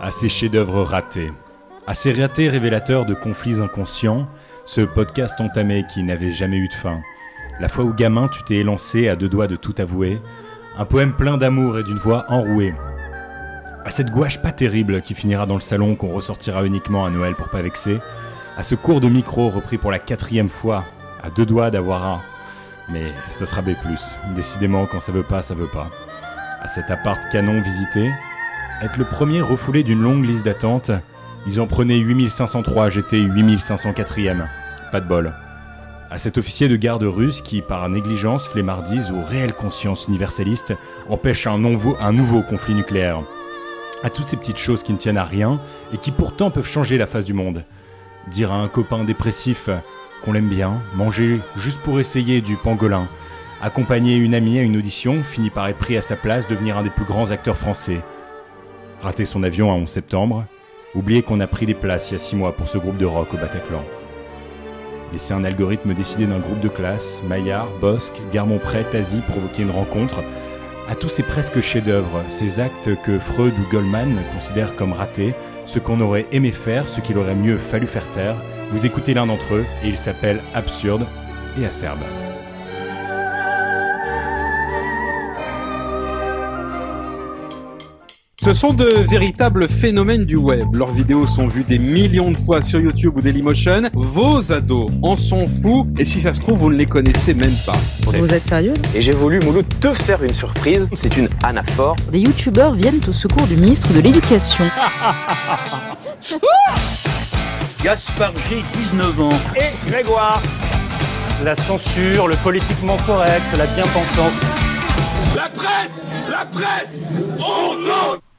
à ces chefs-d'œuvre ratés, à ces ratés révélateurs de conflits inconscients, ce podcast entamé qui n'avait jamais eu de fin. La fois où gamin tu t'es élancé à deux doigts de tout avouer, un poème plein d'amour et d'une voix enrouée. À cette gouache pas terrible qui finira dans le salon qu'on ressortira uniquement à Noël pour pas vexer, à ce cours de micro repris pour la quatrième fois, à deux doigts d'avoir un. Mais ce sera B+. Décidément, quand ça veut pas, ça veut pas. À cet appart canon visité, être le premier refoulé d'une longue liste d'attente, ils en prenaient 8503, j'étais 8504ème. Pas de bol. À cet officier de garde russe qui, par négligence, flemmardise ou réelle conscience universaliste, empêche un, nouveau, un nouveau conflit nucléaire. À toutes ces petites choses qui ne tiennent à rien et qui pourtant peuvent changer la face du monde. Dire à un copain dépressif qu'on l'aime bien, manger juste pour essayer du pangolin, accompagner une amie à une audition, finit par être pris à sa place, devenir un des plus grands acteurs français. Rater son avion à 11 septembre, oublier qu'on a pris des places il y a 6 mois pour ce groupe de rock au Bataclan. Laisser un algorithme décider d'un groupe de classe, Maillard, Bosque, Garmont-Prêt, Tazi provoquer une rencontre, à tous ces presque chefs-d'œuvre, ces actes que Freud ou Goldman considèrent comme ratés, ce qu'on aurait aimé faire, ce qu'il aurait mieux fallu faire taire, vous écoutez l'un d'entre eux et il s'appelle Absurde et Acerbe. Ce sont de véritables phénomènes du web. Leurs vidéos sont vues des millions de fois sur YouTube ou Dailymotion. Vos ados en sont fous et si ça se trouve, vous ne les connaissez même pas. Vous êtes sérieux Et j'ai voulu, Mouloud, te faire une surprise. C'est une anaphore. Des youtubeurs viennent au secours du ministre de l'Éducation. Gaspard G, 19 ans. et Grégoire. La censure, le politiquement correct, la bien-pensance.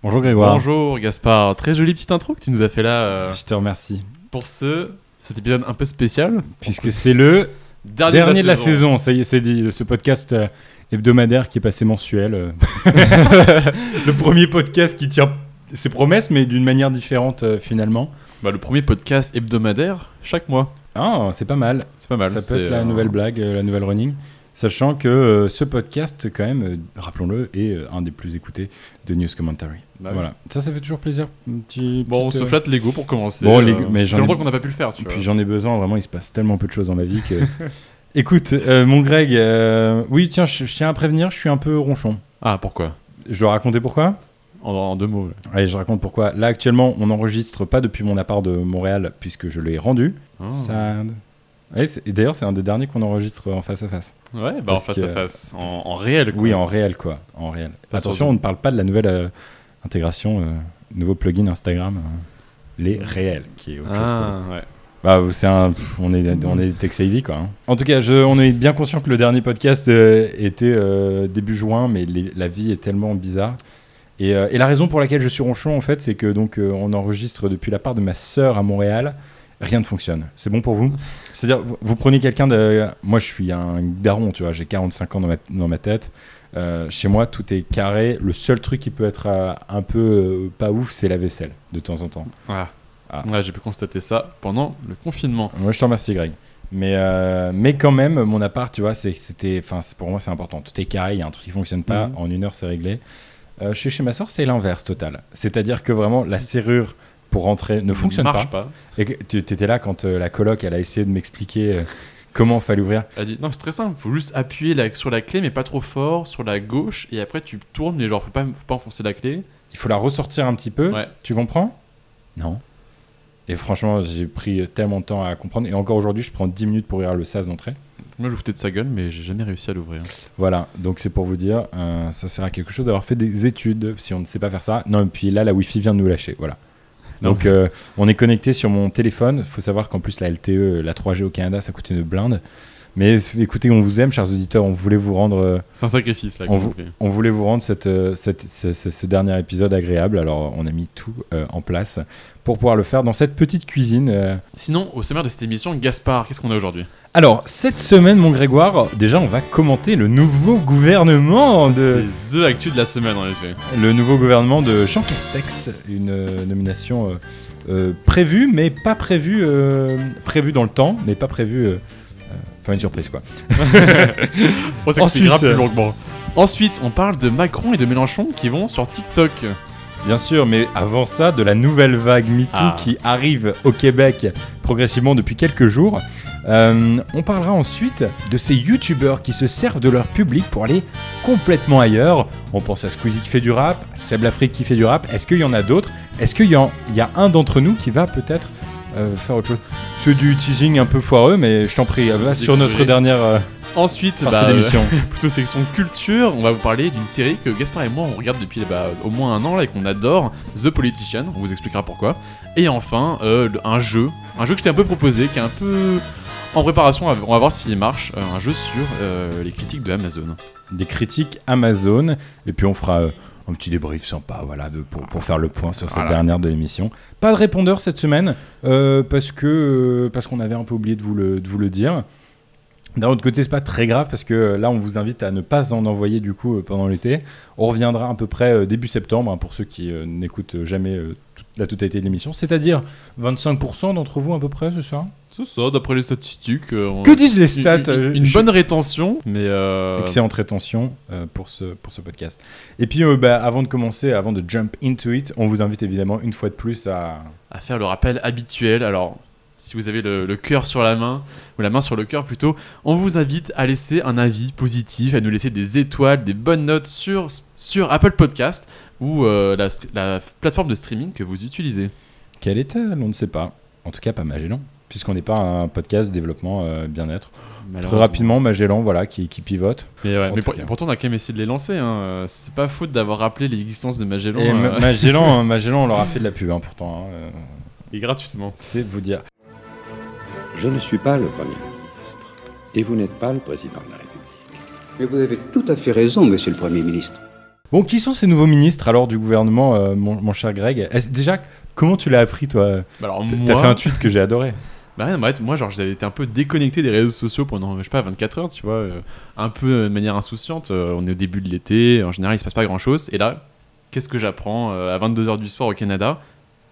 Bonjour Grégoire. Bonjour Gaspard, très jolie petite intro que tu nous as fait là euh, Je te remercie. pour ce cet épisode un peu spécial. Puisque c'est le Dernier, dernier de la saison, ça y est, c'est dit, ce podcast euh, hebdomadaire qui est passé mensuel. euh. le premier podcast qui tient ses promesses, mais d'une manière différente euh, finalement. Bah, le premier podcast hebdomadaire chaque mois. Ah, c'est pas mal. C'est pas mal. ça peut c'est, être la euh, nouvelle blague, euh, la nouvelle running. Sachant que euh, ce podcast, quand même, euh, rappelons-le, est euh, un des plus écoutés de News Commentary. bah oui. voilà. Ça, ça fait toujours plaisir. Petit, Bon, on se flatte l'ego pour commencer. Bon, euh, mais ça fait ai- longtemps qu'on n'a pas pu le faire, tu puis j'en ai besoin, vraiment, il se passe tellement peu de choses dans ma vie que. Écoute, euh, mon Greg, euh, oui, tiens, je, je tiens à prévenir, je suis un peu ronchon. Ah, pourquoi? Je dois raconter pourquoi? En, en deux mots. ouais. Allez, je raconte pourquoi. Là, actuellement, on n'enregistre pas depuis mon appart de Montréal, puisque je l'ai rendu. Ah. Sad. Ouais, c'est- et d'ailleurs, c'est un des derniers qu'on enregistre en face à face. Ouais, bah en face que- à face, en, en réel. quoi. Oui, en réel, quoi. En réel. Attention, on ne parle pas de la nouvelle euh, intégration, euh, nouveau plugin Instagram, euh, les réels, qui est autre chose pour Ah, ouais. Bah, c'est un, on est, on est Tech Savvy, quoi. hein. En tout cas, je, on est bien conscient que le dernier podcast était début juin, mais les- la vie est tellement bizarre. Et, et la raison pour laquelle je suis ronchon, en fait, c'est que donc on enregistre depuis la part de ma sœur à Montréal. Rien ne fonctionne. C'est bon pour vous? C'est-à-dire, vous, vous prenez quelqu'un de. Moi, je suis un daron, tu vois, j'ai 45 ans dans ma, dans ma tête. Euh, chez moi, tout est carré. Le seul truc qui peut être euh, un peu euh, pas ouf, c'est la vaisselle, de temps en temps. Ah. Ah. Ouais, j'ai pu constater ça pendant le confinement. Moi, je te remercie, Greg. Mais, mais quand même, mon appart, tu vois, c'était, pour moi, c'est important. Tout est carré, il y a un truc qui fonctionne pas, Mhm. en une heure, c'est réglé. Chez, chez ma soeur, c'est l'inverse total. C'est-à-dire que vraiment, la serrure pour rentrer ne fonctionne marche pas. pas. Et tu étais là quand euh, la coloc, elle a essayé de m'expliquer euh, comment fallait ouvrir. Elle a dit non, c'est très simple, faut juste appuyer la- sur la clé, mais pas trop fort, sur la gauche, et après tu tournes, mais genre faut pas, faut pas enfoncer la clé. Il faut la ressortir un petit peu. Ouais. Tu comprends? Non. Et franchement, j'ai pris tellement de temps à comprendre. Et encore aujourd'hui, je prends 10 minutes pour ouvrir le sas d'entrée. Moi je foutais de sa gueule, mais j'ai jamais réussi à l'ouvrir. Voilà, donc c'est pour vous dire, euh, ça sert à quelque chose d'avoir fait des études si on ne sait pas faire ça. Non, et puis là, la Wi-Fi vient de nous lâcher, voilà. Donc euh, on est connecté sur mon téléphone. Il faut savoir qu'en plus la LTE, la 3G au Canada, ça coûte une blinde. Mais écoutez, on vous aime, chers auditeurs. On voulait vous rendre, euh, C'est un sacrifice là on, vou- on voulait vous rendre cette, euh, cette- ce, ce- ce dernier épisode agréable. Alors on a mis tout euh, en place pour pouvoir le faire dans cette petite cuisine. euh, Sinon, au sommaire de cette émission, Gaspard, qu'est-ce qu'on a aujourd'hui? Alors, cette semaine, mon Grégoire, déjà, on va commenter le nouveau gouvernement de, C'est The Actu de la semaine en effet. le nouveau gouvernement de Jean Castex, une euh, nomination euh, euh, prévue, mais pas prévue, euh, prévue dans le temps, mais pas prévue. euh, euh, Enfin, une surprise, quoi. On s'expliquera Ensuite, plus longuement. Ensuite, on parle de Macron et de Mélenchon qui vont sur TikTok. Bien sûr, mais avant ça, de la nouvelle vague MeToo Ah. qui arrive au Québec progressivement depuis quelques jours. Euh, on parlera ensuite de ces youtubeurs qui se servent de leur public pour aller complètement ailleurs. On pense à Squeezie qui fait du rap, Seb Lafrique qui fait du rap. Est-ce qu'il y en a d'autres? Est-ce qu'il y, a un d'entre nous qui va peut-être euh, faire autre chose C'est du teasing un peu foireux, mais je t'en prie, va sur notre dernière euh, Ensuite, partie bah, d'émission. plutôt section culture, on va vous parler d'une série que Gaspard et moi on regarde depuis bah, au moins un an là et qu'on adore, The Politician, on vous expliquera pourquoi. Et enfin, euh, un jeu, un jeu que je t'ai un peu proposé, qui est un peu en préparation, on va voir s'il marche, un jeu sur les critiques de Amazon. des critiques Amazon, et puis on fera un petit débrief sympa, voilà, de, pour, pour faire le point sur cette Voilà. dernière de l'émission. Pas de répondeur cette semaine, euh, parce que euh, parce qu'on avait un peu oublié de vous le, de vous le dire. D'un autre côté, c'est pas très grave parce que euh, là, on vous invite à ne pas en envoyer du coup pendant l'été. On reviendra à peu près début septembre hein, pour ceux qui euh, n'écoutent jamais euh, toute- la totalité de l'émission. C'est-à-dire 25% d'entre vous à peu près, c'est ça? C'est ça, d'après les statistiques. euh, on- Que disent les stats Une, euh, une je- bonne rétention, mais euh, Excellente rétention euh, pour, ce, pour ce podcast. Et puis, euh, bah, avant de commencer, avant de jump into it, on vous invite évidemment une fois de plus à. à faire le rappel habituel. Alors, si vous avez le, le cœur sur la main, ou la main sur le cœur plutôt, on vous invite à laisser un avis positif, à nous laisser des étoiles, des bonnes notes sur, sur Apple Podcast ou euh, la, la plateforme de streaming que vous utilisez. Quelle est-elle On ne sait pas? En tout cas, pas Magellan, puisqu'on n'est pas un podcast de développement euh, bien-être. Très rapidement, Magellan, voilà, qui, qui pivote. Mais, ouais, pour- pourtant, on a quand même essayé de les lancer. Hein. C'est pas faute d'avoir rappelé l'existence de Magellan. Et euh, Ma- Magellan, euh, Magellan, on leur a fait de la pub, hein, pourtant. hein, euh, et gratuitement. c'est vous dire. Je ne suis pas le Premier ministre. Et vous n'êtes pas le Président de la République. Mais vous avez tout à fait raison, monsieur le Premier ministre. Bon, qui sont ces nouveaux ministres alors du gouvernement, euh, mon, mon cher Greg? Déjà, comment tu l'as appris, toi? Bah alors, T'as fait un tweet que j'ai adoré. Bah rien, bah, moi, genre, j'avais été un peu déconnecté des réseaux sociaux pendant, je sais pas, 24 heures, tu vois, euh, un peu de manière insouciante. Euh, on est au début de l'été, en général, il se passe pas grand chose. Et là, qu'est-ce que j'apprends euh, à 22h du soir au Canada?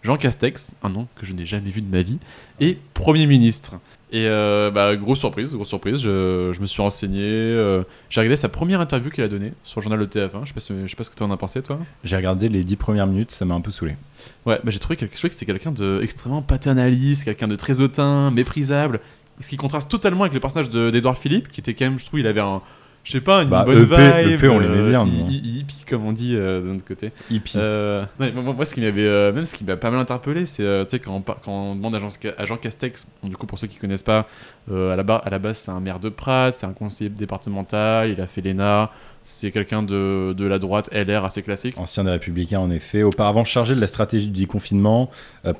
Jean Castex, un nom que je n'ai jamais vu de ma vie, est Premier ministre. Et euh, bah, grosse surprise, grosse surprise, je, je me suis renseigné, euh, j'ai regardé sa première interview qu'il a donnée sur le journal de TF1, je sais pas, si- je sais pas ce que tu en as pensé toi. J'ai regardé les dix premières minutes, ça m'a un peu saoulé. Ouais, bah j'ai trouvé quelque chose que c'était quelqu'un de extrêmement paternaliste, quelqu'un de très hautain, méprisable, ce qui contraste totalement avec le personnage de- d'Edouard Philippe, qui était quand même, je trouve, il avait un, je sais pas, une Bah, bonne EP, vibe. EP, on l'aimait bien, hi- nous, hein. hi- hippie comme on dit euh, de notre côté. Hippie. Euh, moi, ce qui m'avait, euh, même ce qui m'a pas mal interpellé, c'est euh, tu sais quand, quand on demande à Jean, Castex, du coup pour ceux qui connaissent pas, euh, à la base, à la base c'est un maire de Prat, c'est un conseiller départemental, il a fait l'ENA, c'est quelqu'un de, de la droite LR assez classique. Ancien des Républicains, en effet. Auparavant chargé de la stratégie du déconfinement. euh,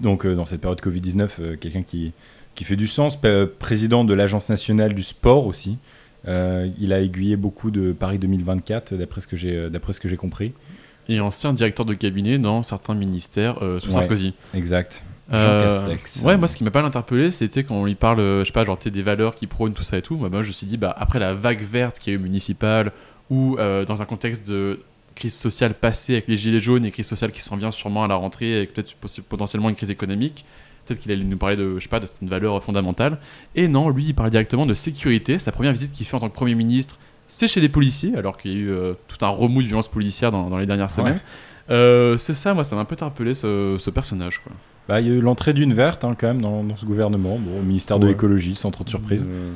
donc, euh, dans cette période Covid-19, euh, quelqu'un qui, qui fait du sens. président de l'Agence nationale du sport aussi. Euh, il a aiguillé beaucoup de Paris 2024, d'après ce que j'ai euh, d'après ce que j'ai compris. Et ancien directeur de cabinet dans certains ministères euh, sous Ouais. Sarkozy. Exact. Jean Castex. Ouais, moi ce qui m'a pas interpellé, c'était quand on lui parle, je sais pas, genre des valeurs qui prônent tout ça et tout. Bah, moi je me suis dit, bah, après la vague verte qui a eu municipale, ou dans un contexte de crise sociale passée avec les gilets jaunes et crise sociale qui s'en vient sûrement à la rentrée avec peut-être potentiellement une crise économique, peut-être qu'il allait nous parler de, je sais pas, de certaines valeurs fondamentales. Et non, lui il parle directement de sécurité. Sa première visite qu'il fait en tant que Premier ministre, c'est chez les policiers, alors qu'il y a eu euh, tout un remous de violence policière dans, dans les dernières semaines. Euh, c'est ça, moi ça m'a un peu interpellé ce, ce personnage. Quoi. Bah, il y a eu l'entrée d'une verte, hein, quand même, dans, dans ce gouvernement. Bon, au ministère de l'écologie, sans trop de surprise. Euh,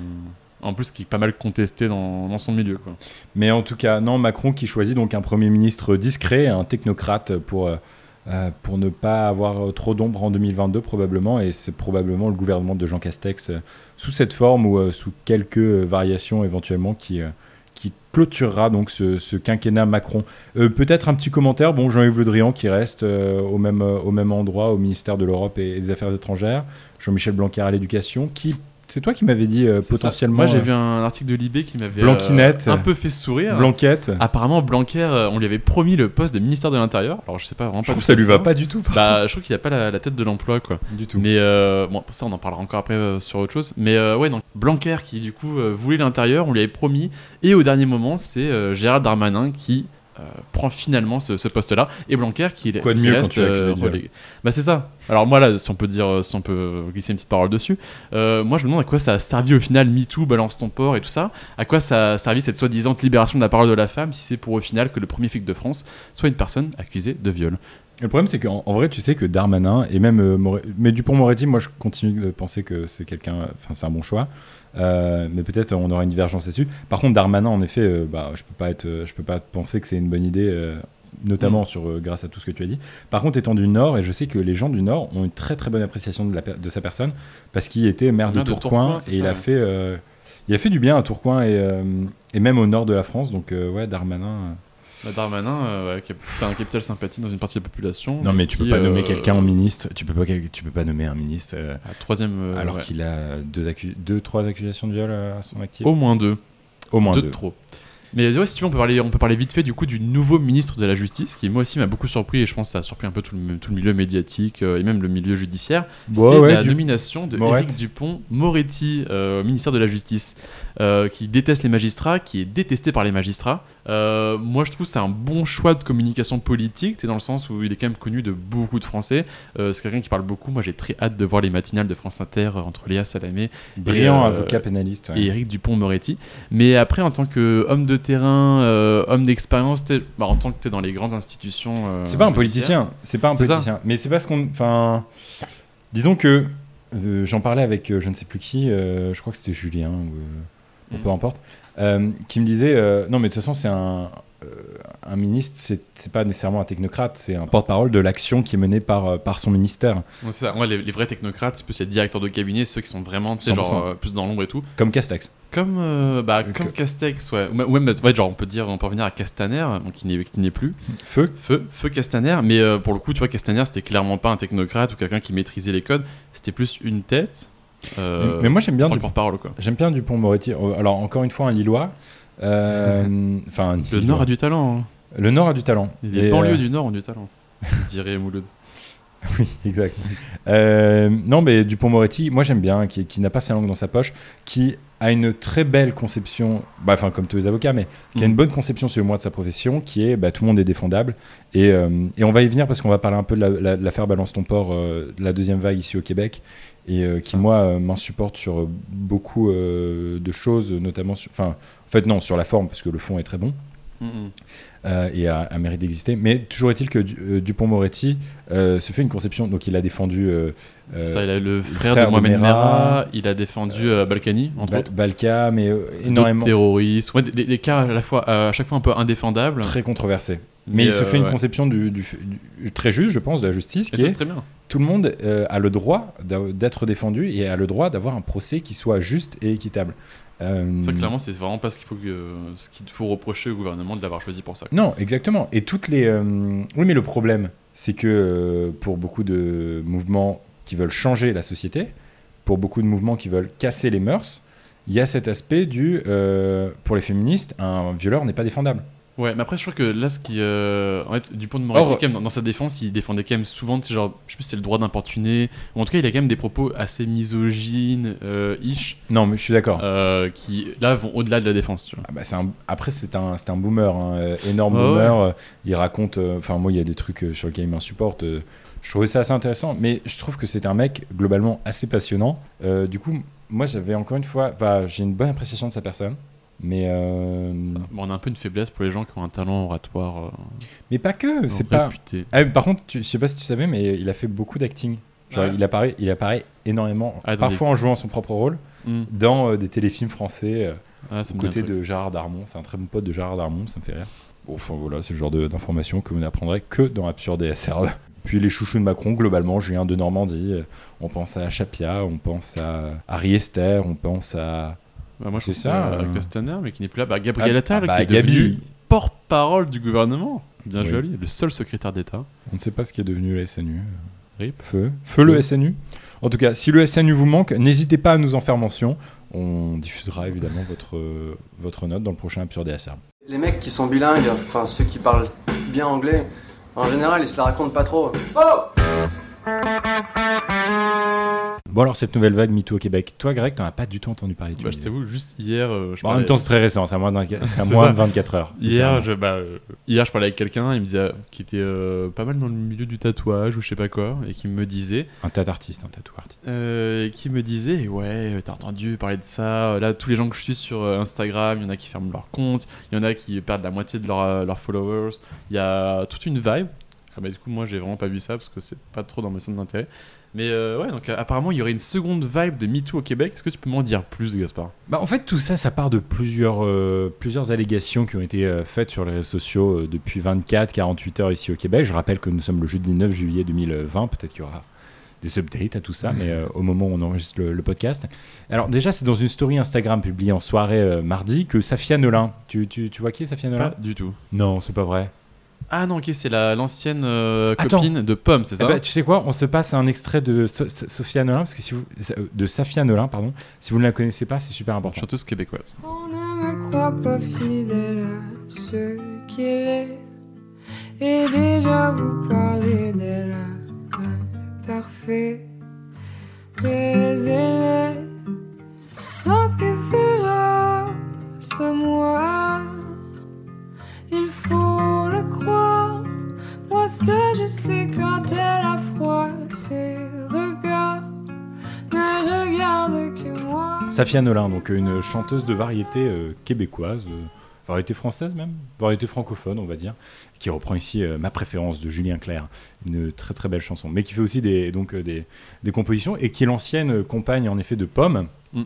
en plus, qui est pas mal contesté dans, dans son milieu. Quoi. Mais en tout cas, non, Macron qui choisit donc un Premier ministre discret, un technocrate pour, euh, pour ne pas avoir euh, trop d'ombre en 2022 probablement. Et c'est probablement le gouvernement de Jean Castex euh, sous cette forme ou sous quelques variations éventuellement qui, qui clôturera donc ce, quinquennat Macron. Peut-être un petit commentaire. Bon, Jean-Yves Le Drian qui reste au, même, au même endroit au ministère de l'Europe et, et des Affaires étrangères. Jean-Michel Blanquer à l'éducation. Qui, c'est toi qui m'avais dit euh, ça. potentiellement Moi, j'ai euh, vu un article de Libé qui m'avait Blanquinette. euh, un peu fait sourire. Blanquette. Apparemment, Blanquer, on lui avait promis le poste de ministère de l'Intérieur. Alors, je sais pas vraiment Je pas trouve ça lui va pas du tout. Bah, je trouve qu'il a pas la, la tête de l'emploi, quoi. Du tout. Mais euh, bon, ça, on en parlera encore après sur autre chose. Mais ouais, donc Blanquer qui du coup voulait l'intérieur, on lui avait promis. Et au dernier moment, c'est Gérard Darmanin qui euh, prend finalement ce, ce poste-là. Et Blanquer qui, Quoi de qui mieux quand tu euh. Bah c'est ça. Alors moi là, si on peut dire, si on peut glisser une petite parole dessus, euh, moi je me demande à quoi ça a servi au final MeToo, balance ton port et tout ça. À quoi ça a servi cette soi-disant libération de la parole de la femme si c'est pour au final que le premier flic de France soit une personne accusée de viol. Le problème, c'est qu'en en vrai, tu sais que Darmanin et même euh, More- mais Dupont-Moretti, moi, je continue de penser que c'est quelqu'un, enfin, c'est un bon choix. Euh, mais peut-être on aura une divergence là-dessus. Par contre, Darmanin, en effet, euh, bah, je peux pas être, euh, je peux pas penser que c'est une bonne idée, euh, notamment sur euh, grâce à tout ce que tu as dit. Par contre, étant du Nord, et je sais que les gens du Nord ont une très très bonne appréciation de, la per- de sa personne parce qu'il était maire de Tourcoing, et il a ouais. fait, il a fait du bien à Tourcoing et, et même au nord de la France. Donc ouais, Darmanin. Bah, Darmanin, euh, ouais, qui a un capital sympathie dans une partie de la population. Non, mais tu qui, peux pas nommer euh, quelqu'un en ministre. Tu peux pas, tu peux pas nommer un ministre. euh, à troisième. euh, alors ouais. qu'il a deux, accu- deux, trois accusations de viol à son actif. Au moins deux. Au moins deux deux. de trop. Mais ouais, si tu veux, on peut, parler, on peut parler vite fait du coup du nouveau ministre de la Justice, qui moi aussi m'a beaucoup surpris et je pense que ça a surpris un peu tout le, tout le milieu médiatique euh, et même le milieu judiciaire. C'est ouais, la du- nomination de. Éric Dupont-Moretti euh, au ministère de la Justice, euh, qui déteste les magistrats, qui est détesté par les magistrats. Euh, moi, je trouve que c'est un bon choix de communication politique, dans le sens où il est quand même connu de beaucoup de Français. Euh, c'est quelqu'un qui parle beaucoup. Moi, j'ai très hâte de voir les matinales de France Inter entre Léa Salamé Brillant et, avocat pénaliste. ouais. et Éric Dupont-Moretti. Mais après, en tant qu'homme de terrain, homme d'expérience, bah, en tant que tu es dans les grandes institutions. C'est pas un politicien. C'est pas un ça. politicien. Mais c'est parce qu'on. Enfin. Disons que. euh, J'en parlais avec euh, je ne sais plus qui, euh, je crois que c'était Julien, ou, ou Mm. peu importe, euh, qui me disait euh, Non, mais de toute façon, c'est un. euh, un ministre, c'est pas nécessairement un technocrate, c'est un porte-parole de l'action qui est menée par, par son ministère, Ouais, c'est ça. Moi, les, les vrais technocrates, c'est plus les directeurs de cabinet, ceux qui sont vraiment tu sais, 100%. genre, plus dans l'ombre et tout. comme Castex. Comme, bah, comme que- Castex, ouais. Ou même- ou même, ouais, genre, on peut dire, on peut revenir à Castaner, qui n'est qui n'est plus. Feu Feu, Feu Castaner, mais pour le coup, tu vois, Castaner, c'était clairement pas un technocrate ou quelqu'un qui maîtrisait les codes, c'était plus une tête. Euh, Mais moi, j'aime bien du- porte-parole, quoi. J'aime bien Dupont-Moretti. Euh, Alors, encore une fois, un Lillois. Euh, Enfin, un Le Lillois. Nord a du talent. hein. Le Nord a du talent. Les banlieues euh, du Nord ont du talent, dirait Mouloud. Oui, exact. Euh, non, mais Dupont-Moretti, moi j'aime bien, qui, qui n'a pas sa langue dans sa poche, qui a une très belle conception, bah, enfin comme tous les avocats, mais qui a une bonne conception sur le moi de sa profession, qui est bah, tout le monde est défendable. Et, euh, et on va y venir parce qu'on va parler un peu de la- la- de l'affaire Balance ton port, euh, de la deuxième vague ici au Québec, et euh, qui moi euh, m'insupporte sur beaucoup de choses, notamment sur. Enfin, en fait, non, sur la forme, parce que le fond est très bon euh, et a, a mérite d'exister. Mais toujours est-il que euh, Dupont-Moretti euh, se fait une conception, donc il a défendu euh, ça, il a le frère, frère de Mohamed Merah, Merah, il a défendu Balkany, entre Ba- autres. Balka, mais énormément terroristes, ouais, des, des- cas à la fois, à chaque fois un peu indéfendables. très controversé. Mais, il se euh, fait une ouais. conception du, du- du- très juste, je pense, de la justice, Et qui ça, est c'est très bien. tout le monde euh, a le droit d'être défendu et a le droit d'avoir un procès qui soit juste et équitable. Euh, Ça, clairement, c'est vraiment pas ce qu'il faut, que- ce qu'il faut reprocher au gouvernement de l'avoir choisi pour ça. Non, exactement. Et toutes les. euh, Oui, mais le problème, c'est que euh, pour beaucoup de mouvements qui veulent changer la société, pour beaucoup de mouvements qui veulent casser les mœurs, il y a cet aspect du. euh, pour les féministes, un violeur n'est pas défendable. Ouais, mais après, je crois que là, ce qui. euh, en fait, Dupont de Moretti, Or- quand même, dans, dans sa défense, il défendait quand même souvent, tu sais, genre, je sais plus si c'est le droit d'importuner, ou en tout cas, il a quand même des propos assez misogynes, euh, ish, Non, mais je suis d'accord. euh, qui, là, vont au-delà de la défense, tu vois. Ah bah, un- Après, c'est un, un boomer, hein, euh, énorme boomer. Il raconte. Enfin, moi, il y a des trucs sur lesquels il m'insupporte. je trouvais ça assez intéressant, mais je trouve que c'est un mec globalement assez passionnant. Du coup, moi, j'avais encore une fois. bah, J'ai une bonne appréciation de sa personne, mais. euh, on a un peu une faiblesse pour les gens qui ont un talent oratoire euh, mais pas que, c'est pas. Ah, par contre, tu, je sais pas si tu savais, mais il a fait beaucoup d'acting. Genre, Ouais. il, apparaît, il apparaît énormément, Ah, parfois en jouant son propre rôle, Hmm. dans euh, des téléfilms français. euh, Ah, aux côtés de Gérard Darmon. C'est un très bon pote de Gérard Darmon, ça me fait rire. Bon, enfin voilà, c'est le genre d'informations que vous n'apprendrez que dans Absurde et SRD. Puis les chouchous de Macron, globalement, Julien de Normandie, on pense à Chapia, on pense à Harry Esther, on pense à. Bah, moi, je C'est ça, euh. Castaner, mais qui n'est plus là. Bah, Gabriel Ah, Attal, ah, bah, qui est Gabi. devenu porte-parole du gouvernement. Bien Oui. joué à lui, le seul secrétaire d'État. On ne sait pas ce qui est devenu le SNU. Rip. Feu. Feu le. SNU. En tout cas, si le SNU vous manque, n'hésitez pas à nous en faire mention. On diffusera évidemment votre, votre note dans le prochain Absurde et SRD. Les mecs qui sont bilingues, enfin ceux qui parlent bien anglais, en général ils se la racontent pas trop. Bon, Bon alors cette nouvelle vague MeToo au Québec, toi Greg, t'en as pas du tout entendu parler. tu Bah, je t'avoue, juste hier. euh, je Bon, en même temps c'est très récent, c'est à moins de, 24 c'est à C'est moins ça. de 24 heures. Hier, je, bah, euh, hier, je parlais avec quelqu'un, il me disait qu'il était euh, pas mal dans le milieu du tatouage ou je sais pas quoi, et qui me disait, Un tat artiste, un tatou artiste. euh, qui me disait, ouais, euh, t'as entendu parler de ça. Là, tous les gens que je suis sur euh, Instagram, il y en a qui ferment leur compte, il y en a qui perdent la moitié de leur, euh, leurs followers. Il y a toute une vibe. Ah bah, du coup, moi, j'ai vraiment pas vu ça parce que c'est pas trop dans mes centres d'intérêt. Mais euh, ouais, donc euh, apparemment, il y aurait une seconde vibe de MeToo au Québec. Est-ce que tu peux m'en dire plus, Gaspard? Bah, en fait, tout ça, ça part de plusieurs, euh, plusieurs allégations qui ont été faites sur les réseaux sociaux depuis 24-48 heures ici au Québec. Je rappelle que nous sommes le jeudi 9 juillet 2020. Peut-être qu'il y aura des updates à tout ça, mais au moment où on enregistre le, le podcast. Alors, déjà, c'est dans une story Instagram publiée en soirée mardi que Safia Nolin. Tu, tu, tu vois qui est Safia Nolin? Pas du tout. Non, c'est pas vrai. Ah non, ok, c'est la- l'ancienne euh, Attends. copine de Pomme, c'est Eh ça ben, tu sais quoi On se passe un extrait de So- So- Sophia Nolin, parce que si vous, euh, de Safia Nolin, pardon. Si vous ne la connaissez pas, c'est super important. Chanteuse québécoise. On ne me croit pas fidèle à ce qu'il est. Et déjà vous parlez d'elle à parfait. Mais Safia Nolin, donc une chanteuse de variété euh, québécoise, euh, variété française même, variété francophone on va dire, qui reprend ici euh, ma préférence de Julien Clerc, une très très belle chanson, mais qui fait aussi des, donc, des, des compositions et qui est l'ancienne compagne en effet de Pomme, Mm.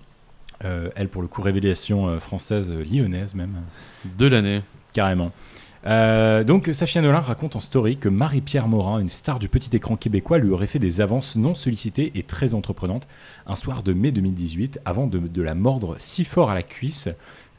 Elle pour le coup révélation française lyonnaise même, De l'année. carrément. Euh, donc Safia Nolin raconte en story que Marie-Pierre Morin, une star du petit écran québécois, lui aurait fait des avances non sollicitées et très entreprenantes un soir de mai 2018 avant de, de la mordre si fort à la cuisse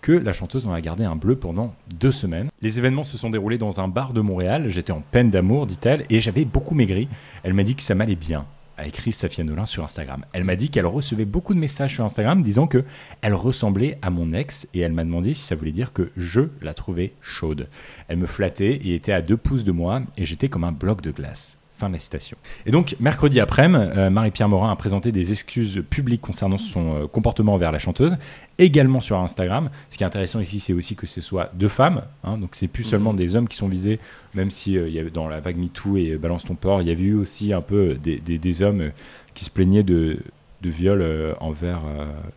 que la chanteuse en a gardé un bleu pendant deux semaines. Les événements se sont déroulés dans un bar de Montréal, j'étais en peine d'amour, dit-elle, et j'avais beaucoup maigri. Elle m'a dit que ça m'allait bien a écrit Safia Nolin sur Instagram. Elle m'a dit qu'elle recevait beaucoup de messages sur Instagram disant que elle ressemblait à mon ex et elle m'a demandé si ça voulait dire que je la trouvais chaude. Elle me flattait et était à deux pouces de moi et j'étais comme un bloc de glace. Fin de la citation. Et donc, mercredi après-midi, euh, Marie-Pierre Morin a présenté des excuses publiques concernant son euh, comportement envers la chanteuse, également sur Instagram. Ce qui est intéressant ici, c'est aussi que ce soit deux femmes, hein, donc c'est plus seulement des hommes qui sont visés, même si euh, y dans la vague MeToo et Balance ton port, il y avait eu aussi un peu des, des- des hommes qui se plaignaient de, de viols euh, envers,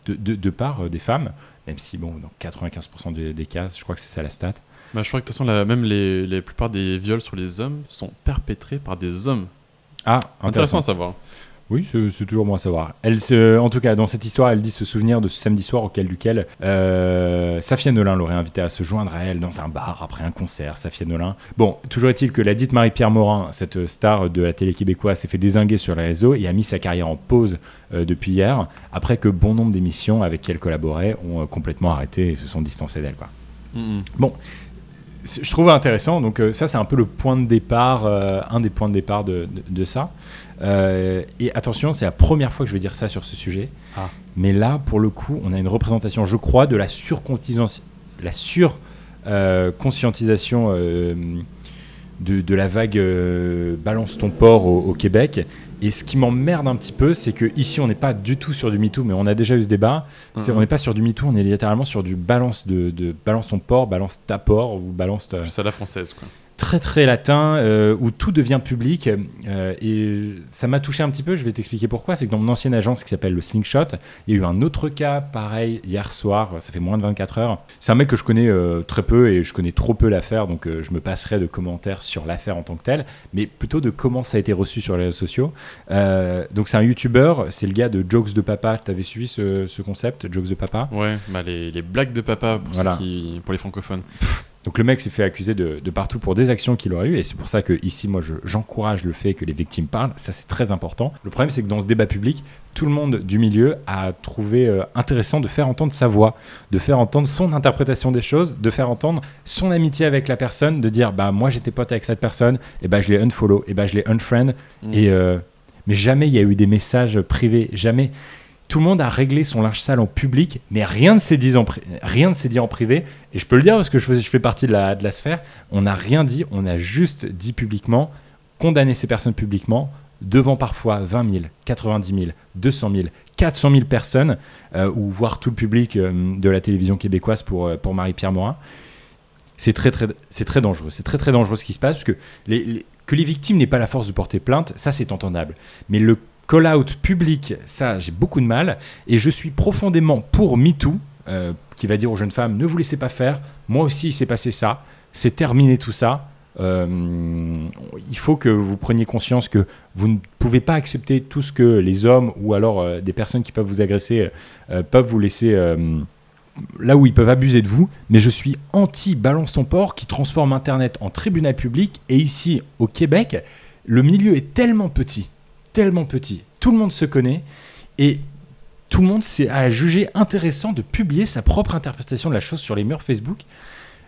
de, de, de part des femmes, même si, bon, dans 95% des, des cas, je crois que c'est ça la stat. Bah, je crois que de toute façon, la- même les, les plupart des viols sur les hommes sont perpétrés par des hommes. Ah, Intéressant à savoir. Oui, c'est toujours bon à savoir. Elle se, en tout cas, dans cette histoire, elle dit se souvenir de ce samedi soir auquel duquel euh, Safia Nolin l'aurait invité à se joindre à elle dans un bar après un concert. Safia Nolin. Bon, toujours est-il que la dite Marie-Pierre Morin, cette star de la télé québécoise, s'est fait désinguer sur les réseaux et a mis sa carrière en pause euh, depuis hier, après que bon nombre d'émissions avec qui elle collaborait ont euh, complètement arrêté et se sont distancées d'elle. Quoi. Bon, je trouve intéressant. Donc euh, ça, c'est un peu le point de départ, euh, un des points de départ de, de- de ça. Euh, et attention, c'est la première fois que je vais dire ça sur ce sujet. Ah. Mais là, pour le coup, on a une représentation, je crois, de la surcontisance, la sur conscientisation de, de la vague euh, balance ton port au, au Québec. Et ce qui m'emmerde un petit peu, c'est que ici, on n'est pas du tout sur du MeToo, mais on a déjà eu ce débat. C'est- Mhm. On n'est pas sur du MeToo, on est littéralement sur du balance de, de balance ton port, balance ta port ou balance ta- à la française, quoi. Très très latin euh, où tout devient public euh, et ça m'a touché un petit peu je vais t'expliquer pourquoi. C'est que dans mon ancienne agence qui s'appelle le Slingshot il y a eu un autre cas pareil hier soir ça fait moins de 24 heures. C'est un mec que je connais euh, très peu et je connais trop peu l'affaire donc je me passerai de commentaires sur l'affaire en tant que telle mais plutôt de comment ça a été reçu sur les réseaux sociaux. Donc c'est un youtubeur c'est le gars de Jokes de Papa. T'avais suivi ce, ce concept Jokes de Papa? Ouais, bah les, les blagues de papa pour, Voilà. ceux qui, pour les francophones. Donc le mec s'est fait accuser de, de partout pour des actions qu'il aurait eues, et c'est pour ça que ici, moi, je- j'encourage le fait que les victimes parlent. Ça, c'est très important. Le problème, c'est que dans ce débat public, tout le monde du milieu a trouvé euh, intéressant de faire entendre sa voix, de faire entendre son interprétation des choses, de faire entendre son amitié avec la personne, de dire, bah moi, j'étais pote avec cette personne, et bah je l'ai unfollow, et bah je l'ai unfriend, Mm. et euh, mais jamais il y a eu des messages privés, jamais. Tout le monde a réglé son linge sale en public, mais rien ne s'est dit en, rien ne dit en privé. Et je peux le dire parce que je fais, je fais partie de la, de la sphère. On n'a rien dit, on a juste dit publiquement, condamné ces personnes publiquement, devant parfois 20 000, 90 000, 200 000, 400 000 personnes, euh, ou voire tout le public euh, de la télévision québécoise pour, euh, pour Marie-Pierre Morin. C'est très, très, très dangereux. C'est très, très dangereux ce qui se passe, parce que les, les- que les victimes n'aient pas la force de porter plainte, ça c'est entendable. Mais le call-out public, ça j'ai beaucoup de mal, et je suis profondément pour MeToo, euh, qui va dire aux jeunes femmes, ne vous laissez pas faire, moi aussi il s'est passé ça, c'est terminé tout ça. Euh, il faut que vous preniez conscience que vous ne pouvez pas accepter tout ce que les hommes ou alors euh, des personnes qui peuvent vous agresser peuvent vous laisser là où ils peuvent abuser de vous. Mais je suis anti-balance ton port qui transforme Internet en tribunal public. Et ici, au Québec, le milieu est tellement petit, tellement petit. Tout le monde se connaît et tout le monde s'est a jugé intéressant de publier sa propre interprétation de la chose sur les murs Facebook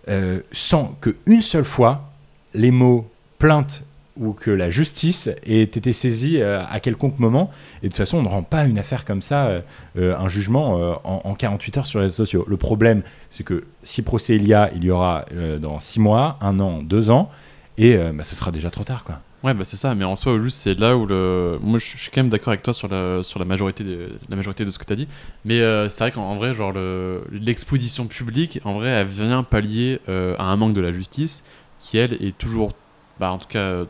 euh, sans que une seule fois les mots plainte ou que la justice ait été saisie euh, à quelconque moment. Et de toute façon, on ne rend pas une affaire comme ça, euh, un jugement en, en 48 heures sur les réseaux sociaux. Le problème, c'est que si procès il y a, il y aura dans 6 mois, 1 an, 2 ans, et bah, ce sera déjà trop tard. Quoi. Ouais, bah c'est ça, mais en soi, juste, c'est là où le. Moi, je suis quand même d'accord avec toi sur la, sur la, majorité, de, la majorité de ce que tu as dit. Mais euh, c'est vrai qu'en en vrai, genre, le- l'exposition publique, en vrai, elle vient pallier euh, à un manque de la justice qui, elle, est toujours, bah, en tout cas, euh,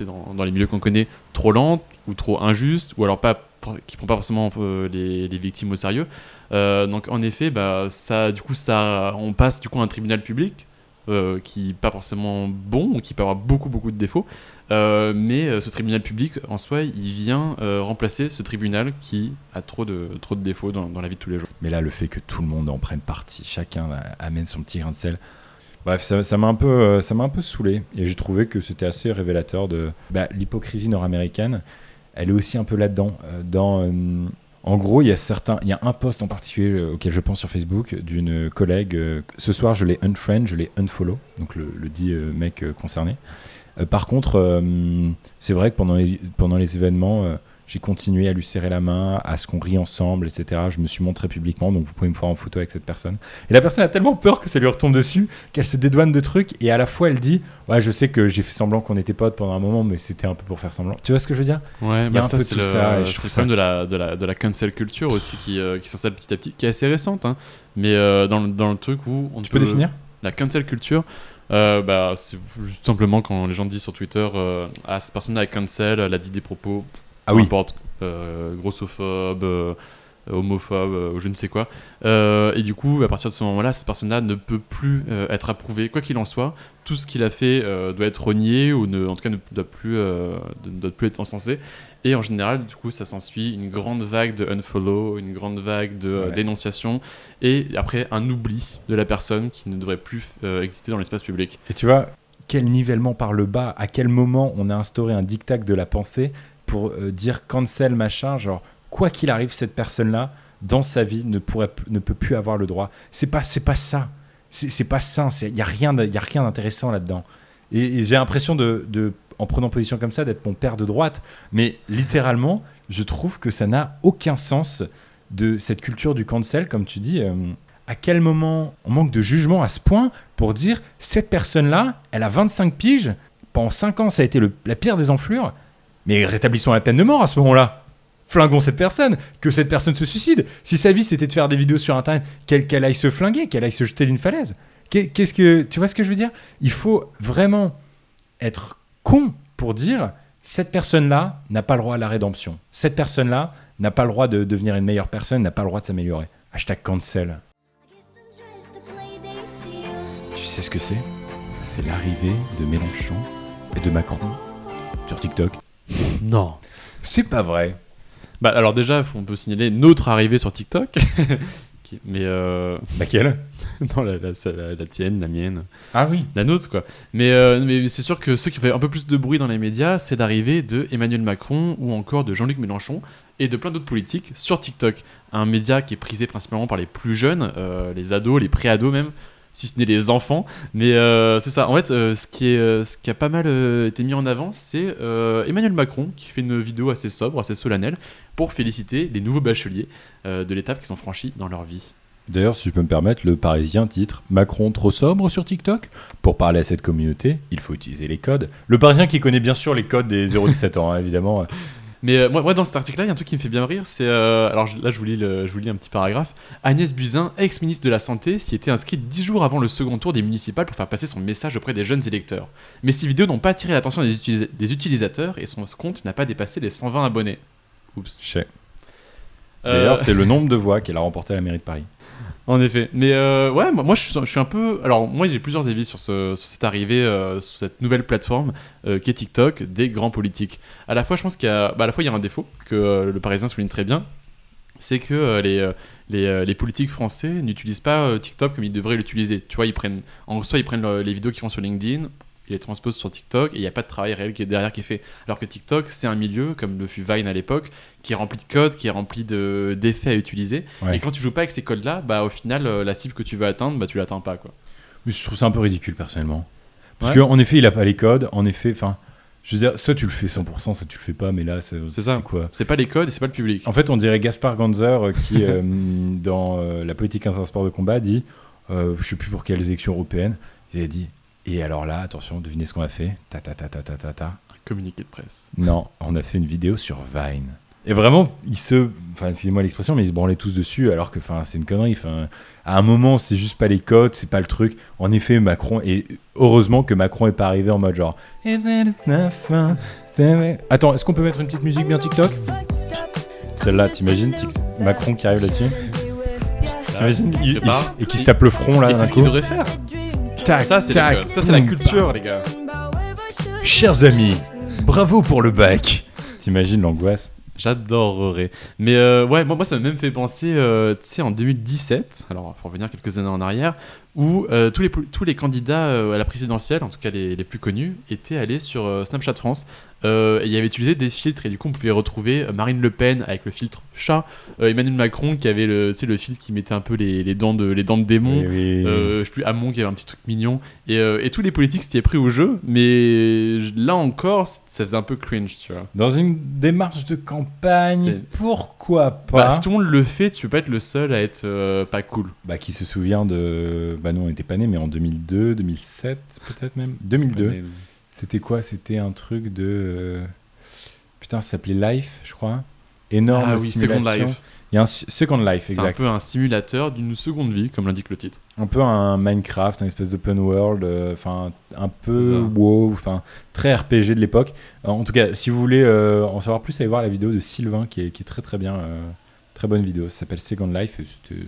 dans, dans les milieux qu'on connaît, trop lente ou trop injuste, ou alors pas, qui prend pas forcément les, les victimes au sérieux. Donc, en effet, bah, ça, du coup, ça, on passe du coup à un tribunal public. euh, qui pas forcément bon ou qui peut avoir beaucoup beaucoup de défauts euh, mais euh, ce tribunal public, en soi, il vient euh, remplacer ce tribunal qui a trop de, trop de défauts dans, la vie de tous les jours. Mais là, le fait que tout le monde en prenne parti, chacun amène son petit grain de sel. Bref, ça m'a un peu, ça m'a un peu saoulé et j'ai trouvé que c'était assez révélateur de bah, l'hypocrisie nord-américaine. Elle est aussi un peu là-dedans. Dans, en gros, il y a certains, il y a un post en particulier auquel je pense sur Facebook d'une collègue. ce soir, je l'ai unfriend, je l'ai unfollow, donc le, dit mec concerné. Euh, par contre, euh, c'est vrai que pendant les, pendant les événements, euh, j'ai continué à lui serrer la main, à ce qu'on rie ensemble, etc. Je me suis montré publiquement, donc vous pouvez me voir en photo avec cette personne. Et la personne a tellement peur que ça lui retombe dessus qu'elle se dédouane de trucs et à la fois elle dit Ouais, je sais que j'ai fait semblant qu'on était potes pendant un moment, mais c'était un peu pour faire semblant. Tu vois ce que je veux dire? Ouais, bah ça, c'est le, ça. le problème de la, de, la, de la cancel culture aussi qui, euh, qui s'installe petit à petit, qui est assez récente, hein, mais euh, dans, le, dans le truc où on Tu peux peut- définir? La cancel culture, euh, bah, c'est juste simplement quand les gens disent sur Twitter euh, Ah, cette personne-là est cancel, elle a dit des propos, Ah oui. importe, euh, grossophobe, euh, homophobe, euh, ou je ne sais quoi. Euh, et du coup, à partir de ce moment-là, cette personne-là ne peut plus euh, être approuvée, quoi qu'il en soit. Tout ce qu'il a fait euh, doit être renié ou ne, en tout cas ne doit plus, euh, ne doit plus être encensé. Et en général, du coup, ça s'ensuit une grande vague de unfollow, une grande vague de euh, Ouais. dénonciation, et après un oubli de la personne qui ne devrait plus euh, exister dans l'espace public. Et tu vois, quel nivellement par le bas, à quel moment on a instauré un diktat de la pensée pour euh, dire cancel machin, genre quoi qu'il arrive, cette personne-là, dans sa vie, ne, pourrait, ne peut plus avoir le droit. C'est pas, c'est pas ça. C'est pas sain. Il n'y a rien d'intéressant là-dedans. Et, j'ai l'impression de, en prenant position comme ça, d'être mon père de droite. Mais littéralement, je trouve que ça n'a aucun sens de cette culture du cancel, comme tu dis. euh, à quel moment on manque de jugement à ce point pour dire cette personne-là, elle a 25 piges, pendant 5 ans ça a été la pire des enflures, mais rétablissons la peine de mort à ce moment-là. Flinguons cette personne, que cette personne se suicide. Si sa vie c'était de faire des vidéos sur internet, qu'elle qu'elle aille se flinguer, qu'elle aille se jeter d'une falaise. Qu'est- Qu'est-ce que tu vois ce que je veux dire? Il faut vraiment être con pour dire cette personne-là n'a pas le droit à la rédemption. Cette personne-là n'a pas le droit de devenir une meilleure personne, n'a pas le droit de s'améliorer. Hashtag cancel. Tu sais ce que c'est? C'est l'arrivée de Mélenchon et de Macron sur TikTok. Non. C'est pas vrai. Bah alors déjà, on peut signaler notre arrivée sur TikTok. Mais euh... Laquelle? Non, la, la- la- la tienne, la mienne. Ah oui. La nôtre, quoi. Mais, euh, mais c'est sûr que ceux qui ont fait un peu plus de bruit dans les médias, c'est l'arrivée de Emmanuel Macron ou encore de Jean-Luc Mélenchon et de plein d'autres politiques sur TikTok. Un média qui est prisé principalement par les plus jeunes, euh, les ados, les pré-ados même, si ce n'est les enfants. Mais euh, c'est ça. En fait, euh, ce, qui est, euh, ce qui a pas mal été mis en avant, c'est Emmanuel Macron qui fait une vidéo assez sobre, assez solennelle, pour féliciter les nouveaux bacheliers de l'étape qu'ils ont franchie dans leur vie. D'ailleurs, si je peux me permettre, le Parisien titre Macron trop sobre sur TikTok? Pour parler à cette communauté, il faut utiliser les codes. Le Parisien qui connaît bien sûr les codes des 0-17 ans, hein, évidemment. Mais euh, moi, moi, dans cet article-là, il y a un truc qui me fait bien rire. C'est euh, alors je- là, je vous lis, le- je vous lis un petit paragraphe. Agnès Buzyn, ex-ministre de la santé, s'y était inscrite dix jours avant le second tour des municipales pour faire passer son message auprès des jeunes électeurs. Mais ces vidéos n'ont pas attiré l'attention des, utilisa- des utilisateurs et son compte n'a pas dépassé les 120 abonnés. Oups. Euh, D'ailleurs, c'est le nombre de voix qu'elle a remporté à la mairie de Paris. En effet. Mais euh, ouais, moi, je, suis, un peu. Alors, moi, j'ai plusieurs avis sur, ce, sur cette arrivée, euh, sur cette nouvelle plateforme euh, qui est TikTok des grands politiques. À la fois, je pense qu'il y a. Bah, à la fois, il y a un défaut que le Parisien souligne très bien c'est que les, les, politiques français n'utilisent pas TikTok comme ils devraient l'utiliser. Tu vois, ils prennent. En soi, ils prennent le- les vidéos qu'ils font sur LinkedIn. Ils les transposent sur TikTok et il n'y a pas de travail réel qui est derrière qui est fait. Alors que TikTok, c'est un milieu, comme le fut Vine à l'époque, qui est rempli de codes, qui est rempli de- d'effets à utiliser. Ouais. Et quand tu joues pas avec ces codes-là, bah au final, euh, la cible que tu veux atteindre, bah tu l'atteins pas quoi. Mais je trouve ça un peu ridicule personnellement. Parce Ouais. qu'en effet, il a pas les codes. En effet, enfin, je veux dire, soit tu le fais 100%, soit tu le fais pas. Mais là, c'est ça. quoi C'est pas les codes et c'est pas le public. En fait, on dirait Gaspard Ganzer euh, qui, euh, dans euh, la politique intersport de combat, dit Je sais plus pour quelles élections européennes. Il a dit Et alors là, attention, devinez ce qu'on a fait Ta ta ta ta ta ta ta. Un communiqué de presse. Non, on a fait une vidéo sur Vine. Et vraiment, ils se. Enfin, excusez-moi l'expression, mais ils se branlaient tous dessus, alors que enfin, c'est une connerie. Enfin, à un moment, c'est juste pas les codes, c'est pas le truc. En effet, Macron. Et heureusement que Macron est pas arrivé en mode genre. Attends, est-ce qu'on peut mettre une petite musique bien TikTok? Celle-là, t'imagines Tic- Macron qui arrive là-dessus? T'imagines. Et qui se tape le front là Et d'un c'est ce qu'il coup. devrait faire. Tac, ça, c'est tac. Ça, c'est la culture, les gars. Chers amis, bravo pour le bac T'imagines l'angoisse J'adorerais. Mais euh, ouais, moi, moi, ça m'a même fait penser, euh, tu sais, en 2017, alors il faut revenir quelques années en arrière, où euh, tous, les, tous les candidats euh, à la présidentielle, en tout cas les, les plus connus, étaient allés sur euh, Snapchat France. Euh, et ils avaient utilisé des filtres et du coup on pouvait retrouver euh, Marine Le Pen avec le filtre chat, euh, Emmanuel Macron qui avait le, le filtre qui mettait un peu les, les dents, de, les dents de démon, Oui, oui. euh, je sais plus, Hamon qui avait un petit truc mignon, et, et tous les politiques s'étaient pris au jeu, mais là encore ça faisait un peu cringe, tu vois. Dans une démarche de campagne, pourquoi pas Bah, si tout le monde le fait, tu peux pas être le seul à être pas cool. Bah, qui se souvient de. Bah, nous, on n'était pas nés, mais en 2002, 2007, peut-être même. 2002. C'était quoi? C'était un truc de. euh, Putain, ça s'appelait Life, je crois. Énorme Ah oui, Second. Life. Il y a un Second Life, C'est un exact. peu un simulateur d'une seconde vie, comme l'indique le titre. Un peu un Minecraft, un espèce d'open world, euh, enfin un peu wow, enfin très RPG de l'époque. En tout cas, si vous voulez euh, en savoir plus, allez voir la vidéo de Sylvain qui est, qui est très très bien, euh, très bonne vidéo. Ça s'appelle Second Life. et c'était-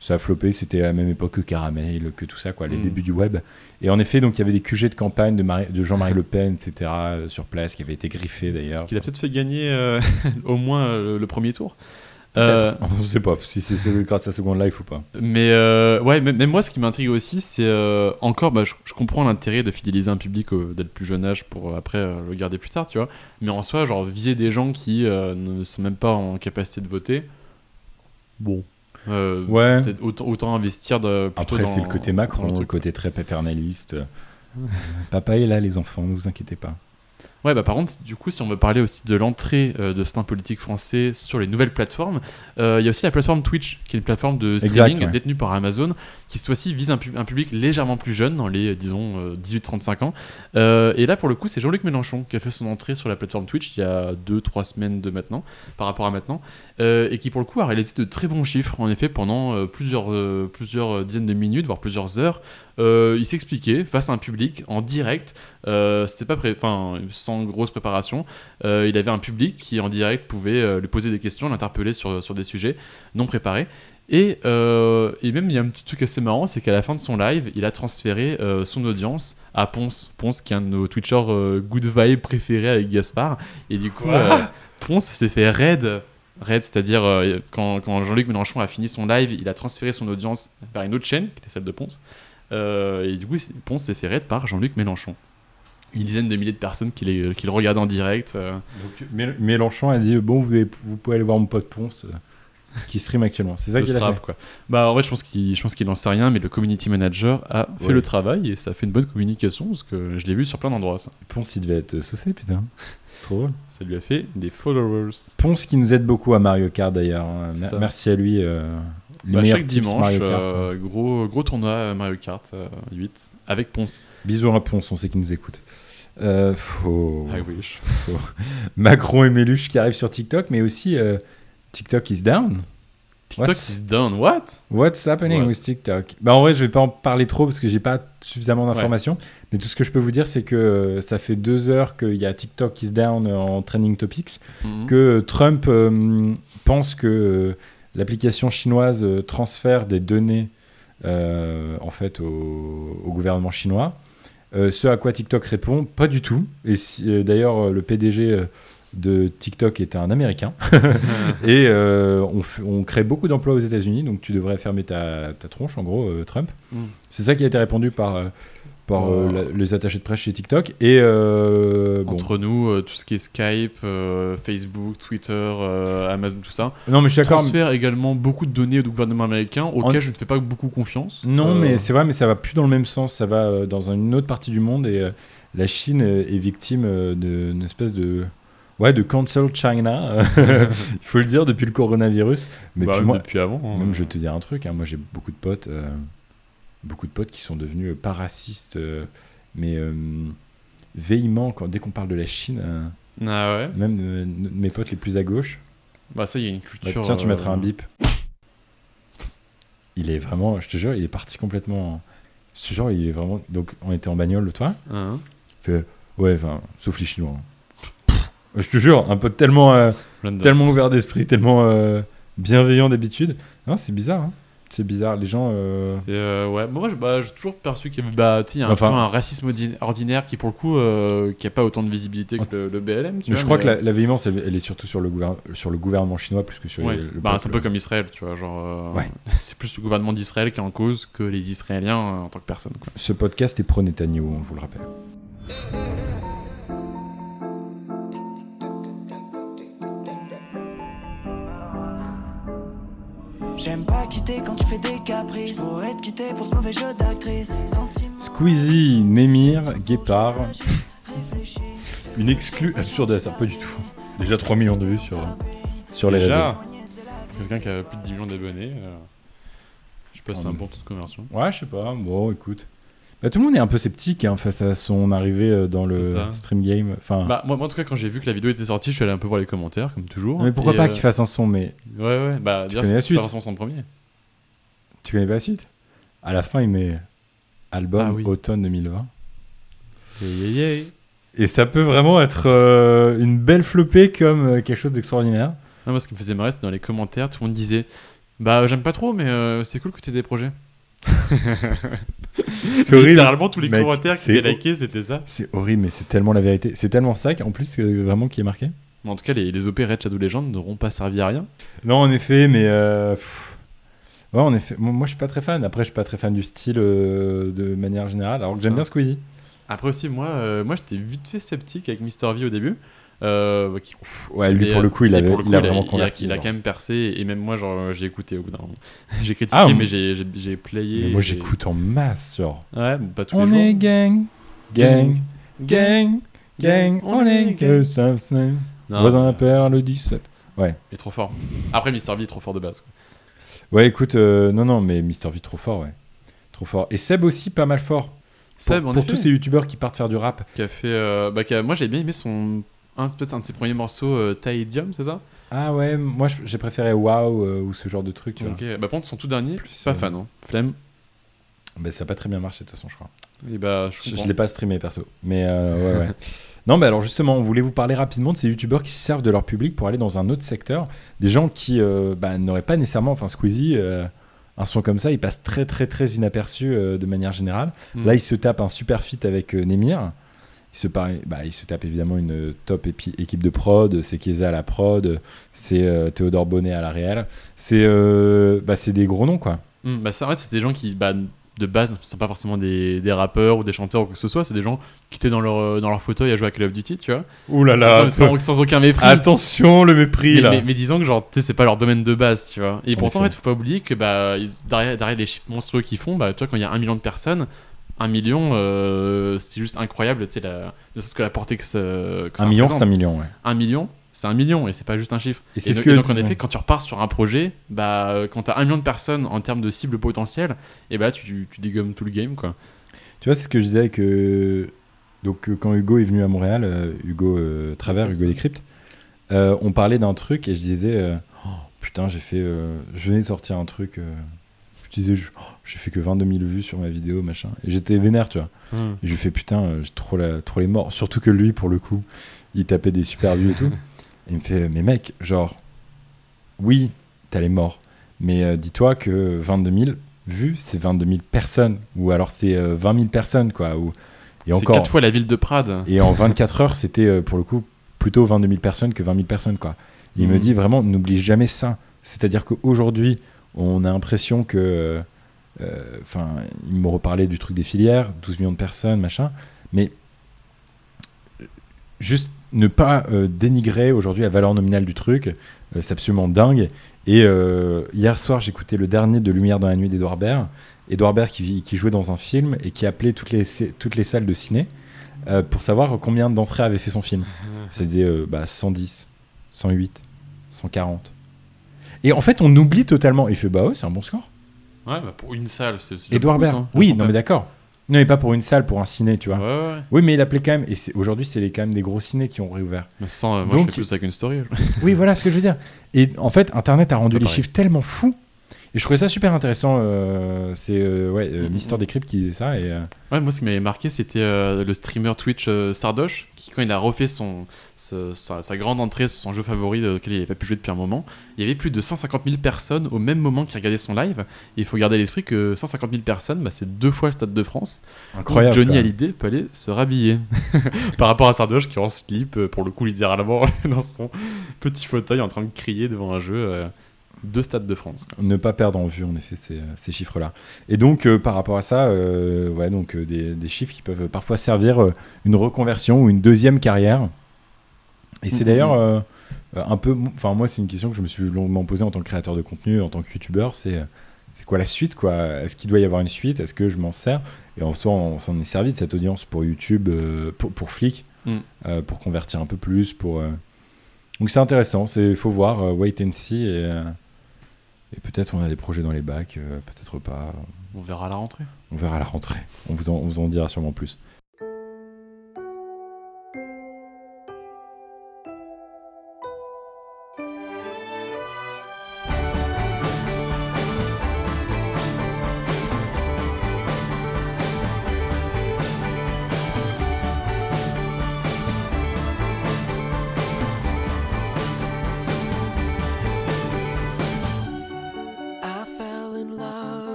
ça a floppé, c'était à la même époque que Caramel, que tout ça, quoi, les Mm. débuts du web. Et en effet, donc il y avait des QG de campagne de, Marie- de Jean-Marie Le Pen, etc. euh, sur place, qui avaient été griffés d'ailleurs. Ce qui l'a peut-être fait gagner euh, au moins euh, le, premier tour. On ne sait pas si c'est grâce à Second Life ou pas. mais ouais, même, même moi, ce qui m'intrigue aussi, c'est encore, bah, je, je comprends l'intérêt de fidéliser un public dès le plus jeune âge pour après le garder plus tard, tu vois. Mais en soi, genre viser des gens qui ne sont même pas en capacité de voter. Bon. Euh, Ouais. autant, autant investir de, Après, c'est le côté Macron, le côté très paternaliste. Papa est là, les enfants, ne vous inquiétez pas. Ouais, bah par contre, du coup, si on veut parler aussi de l'entrée euh, de certains politiques français sur les nouvelles plateformes, euh, il y a aussi la plateforme Twitch, qui est une plateforme de Exact, streaming ouais. détenue par Amazon, qui cette fois-ci vise un, pu- un public légèrement plus jeune, dans les, euh, disons, euh, 18-35 ans. Euh, et là, pour le coup, c'est Jean-Luc Mélenchon qui a fait son entrée sur la plateforme Twitch il y a 2-3 semaines de maintenant, par rapport à maintenant, et qui, pour le coup, a réalisé de très bons chiffres, en effet, pendant plusieurs, plusieurs dizaines de minutes, voire plusieurs heures. Euh, il s'expliquait face à un public en direct. Euh, C'était pas pré- enfin sans grosse préparation. Euh, il avait un public qui en direct pouvait lui poser des questions, l'interpeller sur, sur des sujets non préparés. Et, euh, et même il y a un petit truc assez marrant, c'est qu'à la fin de son live, il a transféré euh, son audience à Ponce. Ponce qui est un de nos Twitchers euh, good vibe préférés avec Gaspard. Et du coup, Ponce s'est fait raid. Raid, c'est-à-dire quand, quand Jean-Luc Mélenchon a fini son live, il a transféré son audience vers une autre chaîne, qui était celle de Ponce. Euh, et du coup, Ponce s'est fait raid par Jean-Luc Mélenchon. Une dizaine de milliers de personnes qui, les- qui le regardent en direct. euh. Donc, Mél- Mélenchon a dit Bon, vous, avez- vous pouvez aller voir mon pote Ponce euh, qui stream actuellement. C'est ça qu'il a fait. quoi. Bah en vrai je pense qu'il je pense qu'il en sait rien mais le community manager a fait le travail et ça a fait une bonne communication parce que je l'ai vu sur plein d'endroits ça. Ponce, il devait être saucé, putain. C'est trop drôle. Ça lui a fait des followers. Ponce qui nous aide beaucoup à Mario Kart d'ailleurs. hein. Merci à lui. euh, Bah, chaque dimanche, Mario Kart. euh, gros, gros tournoi euh, Mario Kart euh, 8 avec Ponce. Bisous à Ponce, on sait qu'ils nous. Euh, faut... I wish. faut- Macron et Méluche qui arrivent sur TikTok, mais aussi euh, TikTok is down. TikTok What's- is down. What? What's happening What? with TikTok? Bah en vrai, je vais pas en parler trop parce que j'ai pas suffisamment d'informations. Mais tout ce que je peux vous dire, c'est que euh, ça fait deux heures qu'il y a TikTok is down en trending topics, Mhm. que Trump euh, pense que euh, l'application chinoise euh, transfère des données euh, en fait au, au gouvernement chinois. Euh, ce à quoi TikTok répond, pas du tout. Et si- d'ailleurs, le PDG de TikTok est un Américain. et euh, on, f- on crée beaucoup d'emplois aux États-Unis, donc tu devrais fermer ta, ta tronche, en gros, euh, Trump. Mm. C'est ça qui a été répondu par, euh, par euh, Oh. la- les attachés de presse chez TikTok. Et euh, bon. Entre nous, euh, tout ce qui est Skype, Facebook, Twitter, Amazon, tout ça. Non, mais je suis d'accord. Transfère également beaucoup de données au gouvernement américain auxquelles je ne fais pas beaucoup confiance. Non, mais c'est vrai, mais ça va plus dans le même sens. Ça va dans une autre partie du monde et la Chine est victime d'une espèce de. Ouais, de cancel China, il faut le dire, depuis le coronavirus. Mais Bah, puis même moi, depuis avant, hein. Même je vais te dire un truc, hein, moi j'ai beaucoup de potes, euh, beaucoup de potes qui sont devenus euh, pas racistes, euh, mais euh, véhéments quand, dès qu'on parle de la Chine. Ah ouais Même mes potes les plus à gauche. Bah ça, il y a une Bah, culture. tiens, tu mettras un bip. Il est vraiment, je te jure, il est parti complètement. Je te jure, il est vraiment. Donc, on était en bagnole le toit. Il fait, ouais, enfin, sauf les Chinois. hein. Je te jure, un pote tellement, euh, tellement ouvert d'esprit, tellement euh, bienveillant d'habitude. Non, c'est bizarre. hein. C'est bizarre. Les gens. euh, euh, ouais, moi j'ai bah, j'ai toujours perçu qu'il y avait bah, y a un, Enfin- peu un racisme ordi- ordinaire qui, pour le coup, euh, qui a pas autant de visibilité que le, le BLM. Tu Mais vois, je crois mais, que la, la véhémence, elle, elle est surtout sur le, gouver- sur le gouvernement chinois plus que sur ouais, les- le bah, c'est un peu comme Israël, tu vois. Genre, Ouais. c'est plus le gouvernement d'Israël qui est en cause que les Israéliens en tant que personne. Quoi. Ce podcast est pro Netanyahu, on vous le rappelle. J'aime pas quitter quand tu fais des caprices. Pourrais te quitter pour ce mauvais jeu d'actrice. Squeezie, Némir, Guépard. Une exclue absurde à ça, pas du tout. Déjà 3 millions de vues sur, sur les Déjà, réseaux. Quelqu'un qui a plus de 10 millions d'abonnés. euh, je passe un bon taux de conversion. Ouais, je sais pas. Bon, écoute. Bah, tout le monde est un peu sceptique hein, face à son arrivée euh, dans C'est le stream game. Enfin, Bah, moi, moi, en tout cas, quand j'ai vu que la vidéo était sortie, je suis allé un peu voir les commentaires, comme toujours. mais pourquoi Et, pas euh, qu'il fasse un son, mais Ouais, ouais, bah, Tu connais la c'est suite pas forcément son premier. tu connais pas la suite? À la fin, il met album Ah oui. automne 2020. Yeah, yeah, yeah. Et ça peut vraiment être euh, une belle flopée comme euh, quelque chose d'extraordinaire. Moi, ce qui me faisait marrer, c'était dans les commentaires, tout le monde disait Bah, j'aime pas trop, mais euh, c'est cool que tu aies des projets. C'est horrible. Littéralement, tous les Mec, commentaires qui c'est étaient likés, c'était ça. C'est horrible, mais c'est tellement la vérité. C'est tellement ça qu'en plus, c'est vraiment qui est marqué. Mais en tout cas, les, les OP Red Shadow Legends n'auront pas servi à rien. Non, en effet, mais. euh. Ouais, en effet. Moi, moi, je suis pas très fan. Après, je suis pas très fan du style euh, de manière générale. Alors que j'aime bien Squeezie. Après aussi, moi, euh, moi j'étais vite fait sceptique avec Mister V au début. Euh, qui- Ouais, lui, mais, pour le coup, il avait- le il a coup, vraiment il converti, Il a, genre. quand même percé, et même moi, genre, j'ai écouté au bout d'un moment. j'ai critiqué, Ah, mais j'ai- j'ai j'ai playé. Mais moi, j'écoute en masse, genre. Ouais, pas tous On les jours. est gang, gang, gang, gang, on est ça, c'est. Non, Voisin mais- père le 17. Ouais. Il est trop fort. Après, Mister V est trop fort de base. quoi. Ouais, écoute, euh, non, non, mais Mister V trop fort, ouais. Trop fort. Et Seb aussi, pas mal fort. Seb, pour, en pour effet. tous ces youtubeurs qui partent faire du rap. Qui a fait. euh, bah, qui a- moi, j'ai bien aimé son. Un, peut-être un de ses premiers morceaux, euh, Taidium, c'est ça? Ah ouais, moi j'ai préféré Wow euh, ou ce genre de truc. Tu vois. Ok, bah, par contre, son tout dernier, pas euh, fan, hein. Flemme. Bah, ça a pas très bien marché de toute façon, je crois. Et bah, je Je, l'ai pas streamé perso. Mais euh, ouais, ouais. non, mais alors justement, on voulait vous parler rapidement de ces youtubeurs qui se servent de leur public pour aller dans un autre secteur. Des gens qui euh, bah, n'auraient pas nécessairement, enfin Squeezie, un son comme ça, il passe très très très inaperçu de manière générale. Mm. Là, il se tape un super feat avec Nemir. Il se, par- bah, il se tape évidemment une top épi- équipe de prod, c'est Keza à la prod, c'est euh, Théodore Bonnet à la réal. C'est euh, bah, des gros noms quoi. Hmm, bah ça, en fait, c'est des gens qui, bah, de base, ne sont pas forcément des, des rappeurs ou des chanteurs ou quoi que ce soit. C'est des gens qui étaient dans leur, euh, dans leur fauteuil à jouer à Call of Duty, tu vois. Ouh là là, Sans, sans- sans aucun mépris. Attention le mépris mais, là. mais, mais disons que, genre, c'est pas leur domaine de base, tu vois. Et En pourtant, en fait, faut pas oublier que, bah, ils- derrière, derrière les chiffres monstrueux qu'ils font, bah, tu vois, quand il y a un million de personnes, un million, euh, c'est juste incroyable, tu sais, la, ne serait-ce que la portée que ça. que ça Un million, c'est un million, ouais. Un million, c'est un million et c'est pas juste un chiffre. Et Et, ce donc, que- et donc, en effet, quand tu repars sur un projet, bah, euh, quand tu as un million de personnes en termes de cible potentielle, et bah là, tu, tu dégommes tout le game. Quoi. Tu vois, c'est ce que je disais que. Donc, euh, quand Hugo est venu à Montréal, euh, Hugo euh, Travers, Hugo Décrypte, euh, on parlait d'un truc et je disais euh, Oh, Putain, j'ai fait. euh, je venais de sortir un truc. Euh, je disais oh, J'ai fait que 22 000 vues sur ma vidéo, machin. Et j'étais vénère, tu vois. Hmm. Et je lui fais Putain, euh, j'ai trop, la- trop les morts. Surtout que lui, pour le coup, il tapait des super vues et tout. Et il me fait Mais mec, genre, oui, t'as les morts. Mais euh, dis-toi que 22 000 vues, c'est 22 000 personnes. Ou alors c'est euh, 20 000 personnes, quoi. Ou, et C'est encore. quatre fois la ville de Prades. Et en 24 heures, c'était euh, pour le coup plutôt 22 000 personnes que 20 000 personnes, quoi. Il me Mhm. dit vraiment, n'oublie jamais ça. C'est-à-dire qu'aujourd'hui, on a l'impression que. euh, Enfin, il me reparlait du truc des filières, 12 millions de personnes, machin. Mais juste ne pas euh, dénigrer aujourd'hui la valeur nominale du truc, euh, c'est absolument dingue. Et euh, hier soir, j'écoutais le dernier de Lumière dans la nuit d'Edouard Baird. Edouard Baird qui, qui jouait dans un film et qui appelait toutes les, toutes les salles de ciné pour savoir combien d'entrées avait fait son film. Euh, bah, 110, 108, 140. Et en fait, on oublie totalement. Il fait bah ouais, c'est un bon score. Ouais, bah, pour une salle, c'est. c'est Edouard Baird. ça, Oui, non mais d'accord. Non, mais pas pour une salle, pour un ciné, tu vois. Ouais, ouais, ouais. Oui, mais il appelait quand même. Et aujourd'hui, c'est les- quand même des gros cinés qui ont réouvert. Mais sans, euh, moi, Donc- je fais plus avec une story. Oui, voilà ce que je veux dire. Et en fait, Internet a rendu les pareil. chiffres tellement fous. Et je trouvais ça super intéressant. euh, c'est euh, ouais, euh, Mhm. Mister Decrypt qui disait ça. Et, euh, Ouais, moi, ce qui m'avait marqué, c'était euh, le streamer Twitch Sardoche, qui, quand il a refait son, ce- sa, sa grande entrée sur son jeu favori, auquel il n'avait pas pu jouer depuis un moment, il y avait plus de 150 000 personnes au même moment qui regardaient son live. Et il faut garder à l'esprit que 150 000 personnes, bah, c'est deux fois le Stade de France. Incroyable, Johnny même. Hallyday peut aller se rhabiller. Par rapport à Sardoche qui est en slip, euh, pour le coup, littéralement, dans son petit fauteuil en train de crier devant un jeu euh, de Stade de France. ne pas perdre en vue en effet ces, ces chiffres-là. Et donc euh, par rapport à ça, euh, ouais, donc euh, des, des chiffres qui peuvent parfois servir euh, une reconversion ou une deuxième carrière. Et c'est Mhm. d'ailleurs euh, un peu, enfin moi c'est une question que je me suis longuement posée en tant que créateur de contenu, en tant que youtubeur, c'est euh, c'est quoi la suite quoi? Est-ce qu'il doit y avoir une suite? Est-ce que je m'en sers? Et en soi on s'en est servi de cette audience pour YouTube, euh, pour, pour Flick, Mm. euh, pour convertir un peu plus, pour euh, donc c'est intéressant, c'est faut voir, euh, wait and see et euh, et peut-être on a des projets dans les bacs, euh, peut-être pas. On verra à la rentrée. On verra à la rentrée. On vous en, on vous en dira sûrement plus.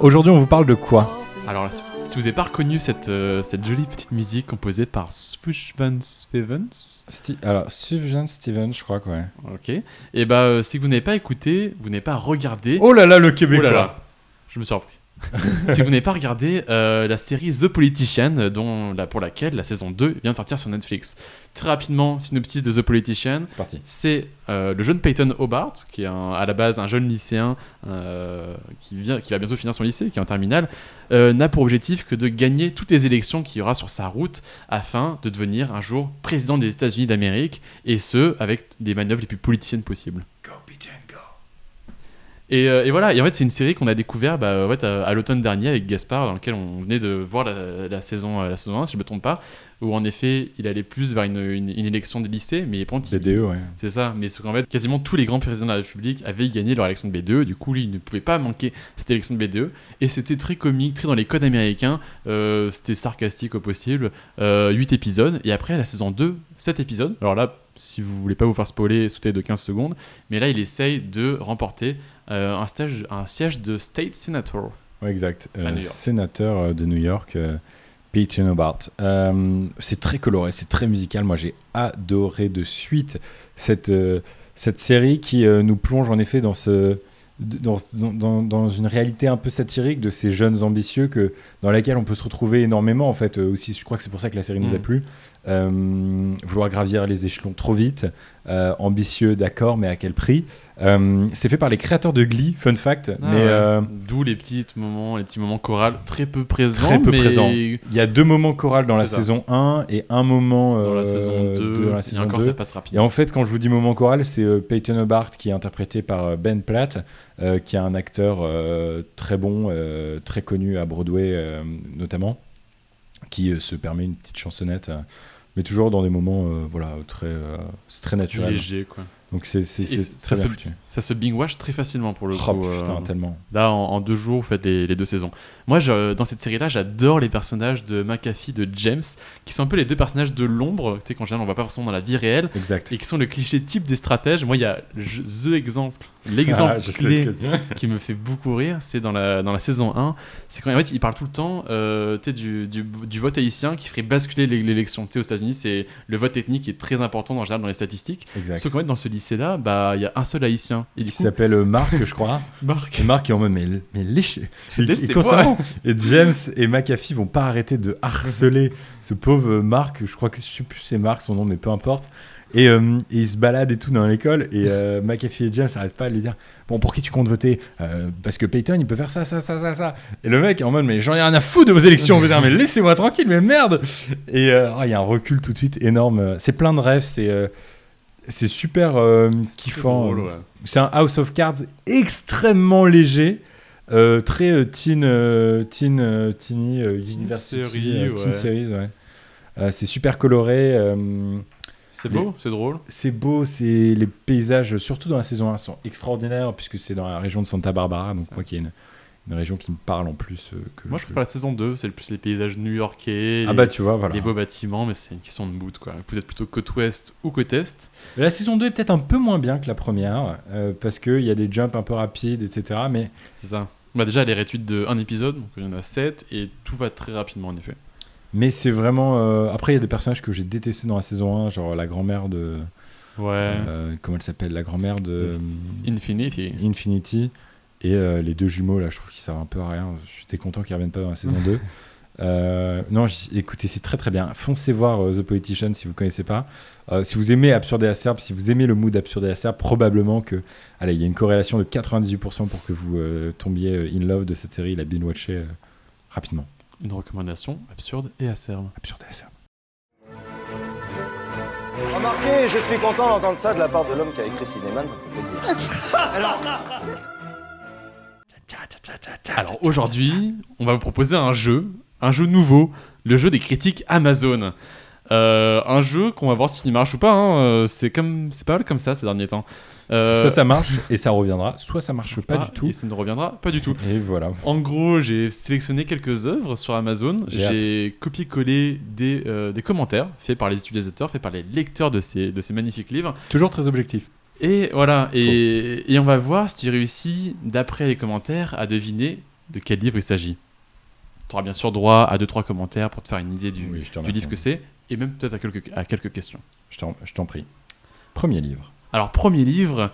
Aujourd'hui, on vous parle de quoi Alors, si vous n'avez pas reconnu cette, euh, cette jolie petite musique composée par Sufjan Stevens, Sti- Alors, Sufjan Stevens, je crois que ouais. ok, et bah, euh, si vous n'avez pas écouté, vous n'avez pas regardé. Oh là là, le Québécois. Oh là là, je me suis repris. si vous n'avez pas regardé euh, la série The Politician, dont, pour laquelle la saison 2 vient de sortir sur Netflix. Très rapidement, synopsis de The Politician. C'est parti. C'est euh, le jeune Peyton Hobart, qui est un- à la base un jeune lycéen euh, qui, vient, qui va bientôt finir son lycée, qui est en terminale, n'a pour objectif que de gagner toutes les élections qu'il y aura sur sa route afin de devenir un jour président des États-Unis d'Amérique, et ce, avec les manœuvres les plus politiciennes possibles. Et, euh, et voilà, et en fait, c'est une série qu'on a découvert bah, en fait, à, l'automne dernier avec Gaspard, dans lequel on venait de voir la, saison, euh, la saison 1, si je ne me trompe pas, où en effet, il allait plus vers une, une- une élection de lycée, mais par contre, BDE, ouais. c'est ça, mais ce qu'en fait, quasiment tous les grands présidents de la République avaient gagné leur élection de BDE, du coup, lui, il ne pouvait pas manquer cette élection de BDE, et c'était très comique, très dans les codes américains, euh, c'était sarcastique au possible, euh, 8 épisodes, et après, la saison 2, 7 épisodes, alors là, si vous voulez pas vous faire spoiler, sautez de 15 secondes, mais là, il essaye de remporter euh, un, stage, un siège de State Senator. Ouais, exact. Euh, sénateur de New York, euh, Peyton Hobart. Euh, c'est très coloré, c'est très musical. Moi, j'ai adoré de suite cette, euh, cette série qui euh, nous plonge en effet dans ce. Dans, dans- une réalité un peu satirique de ces jeunes ambitieux que, dans laquelle on peut se retrouver énormément en fait Euh, aussi je crois que c'est pour ça que la série nous a Mhm. plu vouloir gravir les échelons trop vite, euh, ambitieux, d'accord, mais à quel prix Euh, C'est fait par les créateurs de Glee, fun fact. Ah mais ouais. euh, D'où les petits moments, les petits moments chorales très peu présents. très peu mais- présents. Il y a deux moments chorales dans la ça. saison 1 et un moment Dans la euh, saison 2, dans la et encore, 2. ça passe Et rapidement. en fait, quand je vous dis moment choral, c'est euh, Peyton Hobart qui est interprété par euh, Ben Platt, euh, qui est un acteur euh, très bon, euh, très connu à Broadway euh, notamment, qui euh, se permet une petite chansonnette, euh, mais toujours dans des moments euh, voilà, très, très naturel. Léger, quoi. Donc c'est c'est ça très bien se-. Ça se bing-wash très facilement pour le Oh, coup. putain, euh, tellement. Là, en, en deux jours, vous faites les, les deux saisons. Moi, je- dans cette série-là, j'adore les personnages de McAfee, de James, qui sont un peu les deux personnages de l'ombre, tu sais, qu'en général, on voit pas forcément dans la vie réelle. Exact. Et qui sont le cliché type des stratèges. Moi, il y a je- The exemple, l'exemple Ah, clé qui me fait beaucoup rire, c'est dans la, dans la saison 1. C'est quand en fait, il parle tout le temps euh, du, du, du vote haïtien qui ferait basculer l'é- l'élection. Aux États-Unis, c'est le vote ethnique est très important en général dans les statistiques. Exact. Sauf qu'en fait, dans ce lycée-là, bah, il y a un seul haïtien. Et du qui coup, s'appelle euh, Marc, je crois. Marc. Et Marc est en mode, mais, mais léchez- et- et Laissez-moi. constamment. Et James et McAfee vont pas arrêter de harceler ce pauvre Marc. Je crois que je sais plus c'est Marc son nom, mais peu importe. Et, euh, et il se balade et tout dans l'école. Et euh, McAfee et James n'arrêtent pas de lui dire Bon, pour qui tu comptes voter Euh, Parce que Peyton, il peut faire ça, ça, ça, ça, ça. Et le mec est en mode Mais j'en ai rien à foutre de vos élections, putain, mais laissez-moi tranquille, mais merde Et euh, oh, il y a un recul tout de suite énorme. C'est plein de rêves, c'est. euh, c'est super kiffant. ouais. C'est un House of Cards extrêmement léger, euh, très euh, teen, euh, teen, teeny, Teen ouais. series, ouais. C'est super coloré. C'est beau, c'est drôle. C'est beau, c'est les paysages, surtout dans la saison 1, sont extraordinaires puisque c'est dans la région de Santa Barbara, donc moi qui est une, une région qui me parle en plus. euh, que Moi, je préfère la saison 2, c'est le plus les paysages new-yorkais. Ah les- bah, tu vois, voilà. Les beaux bâtiments, mais c'est une question de mood, quoi. Vous êtes plutôt côte ouest ou côte est? La saison 2 est peut-être un peu moins bien que la première, euh, parce qu'il y a des jumps un peu rapides, etc. Mais C'est ça. Bah, déjà, elle est réduite de un épisode, donc il y en a 7, et tout va très rapidement, en effet. Mais c'est vraiment. euh, Après, il y a des personnages que j'ai détestés dans la saison 1, genre la grand-mère de. Ouais. euh, comment elle s'appelle La grand-mère de. Infinity. Infinity. Et euh, les deux jumeaux, là, je trouve qu'ils servent un peu à rien. J'étais content qu'ils reviennent pas dans la saison 2. Euh, non, j- écoutez, c'est très très bien. Foncez voir euh, The Politician si vous connaissez pas. Euh, si vous aimez Absurde et Acerbe, si vous aimez le mood Absurde et Acerbe, probablement que. Allez, il y a une corrélation de 98% pour que vous euh, tombiez euh, in love de cette série, la binge-watcher euh, rapidement. Une recommandation absurde et acerbe. Absurde et acerbe. Remarquez, je suis content d'entendre ça de la part de l'homme qui a écrit Cinéman, ça me fait plaisir. Alors aujourd'hui, on va vous proposer un jeu, un jeu nouveau, le jeu des critiques Amazon. Euh, un jeu qu'on va voir s'il marche ou pas. hein. Euh, C'est comme, c'est pas mal comme ça ces derniers temps. Euh, Soit ça marche et ça reviendra, soit ça marche pas ah, du tout. Et ça ne reviendra pas du tout. Et voilà. En gros, j'ai sélectionné quelques œuvres sur Amazon. J'ai copié-collé des, euh, des commentaires faits par les utilisateurs, faits par les lecteurs de ces, de ces magnifiques livres. Toujours très objectif. Et voilà, et, et on va voir si tu réussis, d'après les commentaires, à deviner de quel livre il s'agit. Tu auras bien sûr droit à 2-3 commentaires pour te faire une idée du, Oui, du livre que c'est, et même peut-être à quelques, à quelques questions. Je t'en prie. Premier livre. Alors, premier livre,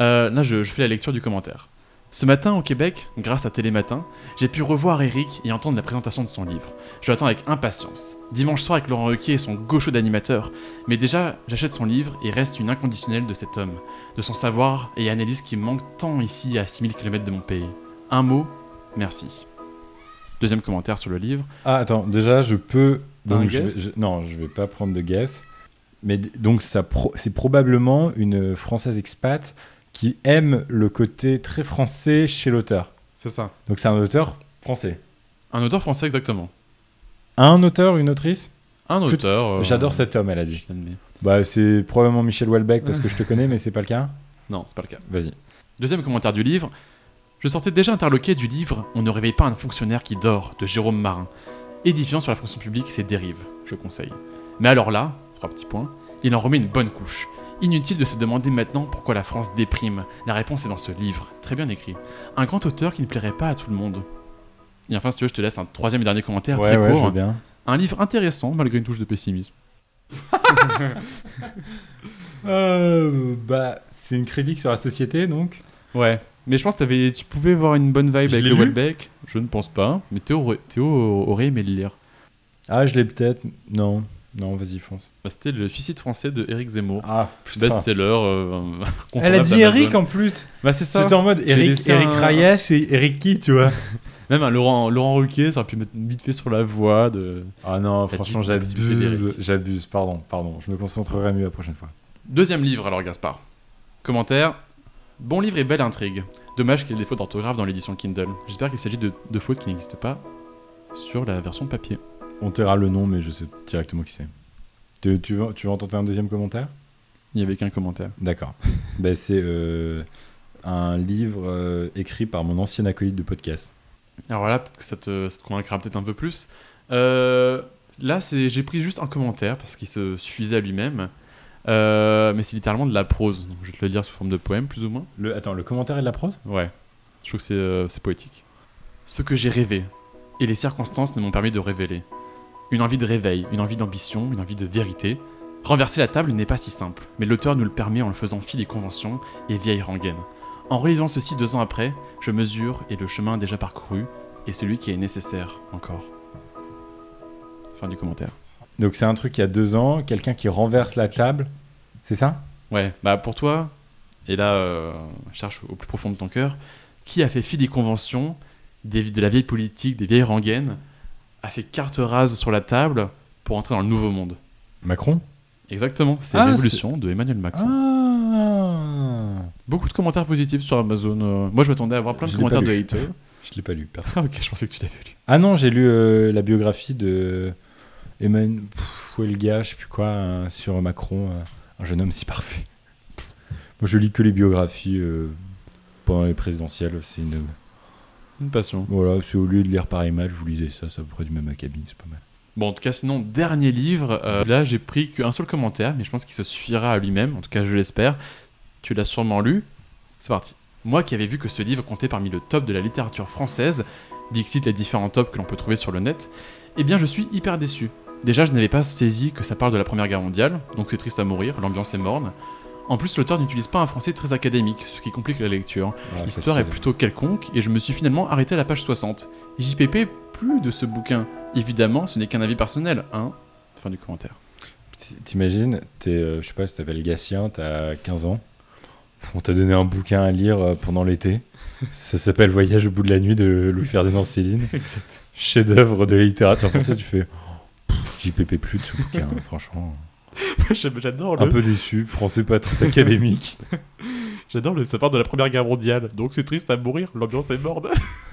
euh, là je, je fais la lecture du commentaire. Ce matin au Québec, grâce à Télématin, j'ai pu revoir Eric et entendre la présentation de son livre. Je l'attends avec impatience. Dimanche soir avec Laurent Ruquier et son gaucho d'animateur. Mais déjà, j'achète son livre et reste une inconditionnelle de cet homme, de son savoir et analyse qui me manque tant ici à 6000 km de mon pays. Un mot, merci. Deuxième commentaire sur le livre. Ah, attends, déjà, je peux. Donc, je vais- je- non, je vais pas prendre de guess. Mais donc, ça pro- c'est probablement une française expat qui aime le côté très français chez l'auteur. C'est ça. Donc, c'est un auteur français. Un auteur français exactement. Un auteur, une autrice? Un auteur. euh, J'adore cet homme, elle a dit. Bah, c'est probablement Michel Houellebecq parce que je te connais, mais c'est pas le cas. Non, c'est pas le cas. Vas-y. Deuxième commentaire du livre. Je sortais déjà interloqué du livre On ne réveille pas un fonctionnaire qui dort de Jérôme Marin. Édifiant sur la fonction publique et ses dérives, je conseille. Mais alors là, trois petits points, il en remet une bonne couche. Inutile de se demander maintenant pourquoi la France déprime. La réponse est dans ce livre, très bien écrit. Un grand auteur qui ne plairait pas à tout le monde. Et enfin, si tu veux, je te laisse un troisième et dernier commentaire Ouais, très ouais, court. je veux bien. Un livre intéressant malgré une touche de pessimisme. Euh, bah, c'est une critique sur la société, donc. Ouais. Mais je pense que tu pouvais voir une bonne vibe Je avec le Welbeck. Je ne pense pas. Mais Théo, Théo aurait aimé le lire. Ah, je l'ai peut-être. Non. Non, vas-y, fonce. Bah, C'était le suicide français de Eric Zemmour. Ah, putain. Best-seller. euh, Elle a incontournable dit d'Amazon. Eric en plus. Bah, c'est ça. J'étais en mode J'ai Eric, laissé Eric un- et Eric qui, tu vois. Même un Laurent, Laurent Ruquier, ça aurait pu mettre vite fait sur la voix de. Ah non, franchement, possibilité j'abuse. d'Eric. J'abuse, pardon, pardon. Je me concentrerai mieux la prochaine fois. Deuxième livre alors Gaspard. Commentaire. Bon livre et belle intrigue. Dommage qu'il y ait des fautes d'orthographe dans l'édition Kindle. J'espère qu'il s'agit de, de fautes qui n'existent pas sur la version papier. On taira le nom, mais je sais directement qui c'est. Tu, tu, veux, tu veux en tenter un deuxième commentaire? Il n'y avait qu'un commentaire. D'accord. ben, c'est euh, un livre euh, écrit par mon ancien acolyte de podcast. Alors voilà, peut-être que ça te, ça te convaincra peut-être un peu plus. Euh, là, c'est, j'ai pris juste un commentaire parce qu'il se suffisait à lui-même. Euh, mais c'est littéralement de la prose. Donc je vais te le dire sous forme de poème, plus ou moins. Le, attends, le commentaire est de la prose? Ouais. Je trouve que c'est, c'est poétique. Ce que j'ai rêvé, et les circonstances ne m'ont permis de révéler. Une envie de réveil, une envie d'ambition, une envie de vérité. Renverser la table n'est pas si simple, mais l'auteur nous le permet en le faisant fi des conventions et vieilles rengaines. En relisant ceci deux ans après, je mesure et le chemin déjà parcouru est celui qui est nécessaire encore. Fin du commentaire. Donc c'est un truc il y a deux ans, quelqu'un qui renverse la table. C'est ça? Ouais, bah pour toi, et là, euh, cherche au plus profond de ton cœur, qui a fait fi des conventions, des, de la vieille politique, des vieilles rengaines, a fait carte rase sur la table pour entrer dans le nouveau monde Macron Exactement, c'est Ah, l'évolution de Emmanuel Macron. Ah Beaucoup de commentaires positifs sur Amazon. euh. Moi, je m'attendais à avoir plein de Je commentaires de haters. Je l'ai pas lu, perso. Ah, ok, je pensais que tu l'avais lu. Ah non, j'ai lu euh, la biographie de Emmanuel Fouelga, je sais plus quoi, euh, sur Macron, euh, un jeune homme si parfait. Moi, je lis que les biographies pendant les présidentielles. C'est une. Une passion. Voilà, c'est au lieu de lire par image, vous lisez ça, c'est à peu près du même acabit, c'est pas mal. Bon, en tout cas, sinon, dernier livre. euh, là, j'ai pris qu'un seul commentaire, mais je pense qu'il se suffira à lui-même. En tout cas, je l'espère. Tu l'as sûrement lu. C'est parti. Moi qui avais vu que ce livre comptait parmi le top de la littérature française, dixit les différents tops que l'on peut trouver sur le net, eh bien, je suis hyper déçu. Déjà, je n'avais pas saisi que ça parle de la Première Guerre mondiale, donc c'est triste à mourir, l'ambiance est morne. En plus, l'auteur n'utilise pas un français très académique, ce qui complique la lecture. Ah, L'histoire est plutôt quelconque, et je me suis finalement arrêté à la page 60. JPP, plus de ce bouquin. Évidemment, ce n'est qu'un avis personnel, hein Fin du commentaire. T'imagines, t'es, euh, je sais pas, tu t'appelles Gatien, t'as 15 ans. On t'a donné un bouquin à lire euh, pendant l'été. Ça s'appelle Voyage au bout de la nuit de Louis-Ferdinand Céline. Chef-d'œuvre de la littérature française. Tu fais oh, JPP plus de ce bouquin, franchement. J'adore Un peu déçu, français pas très académique. J'adore le. Ça part de la Première Guerre mondiale, donc c'est triste à mourir, l'ambiance est morne.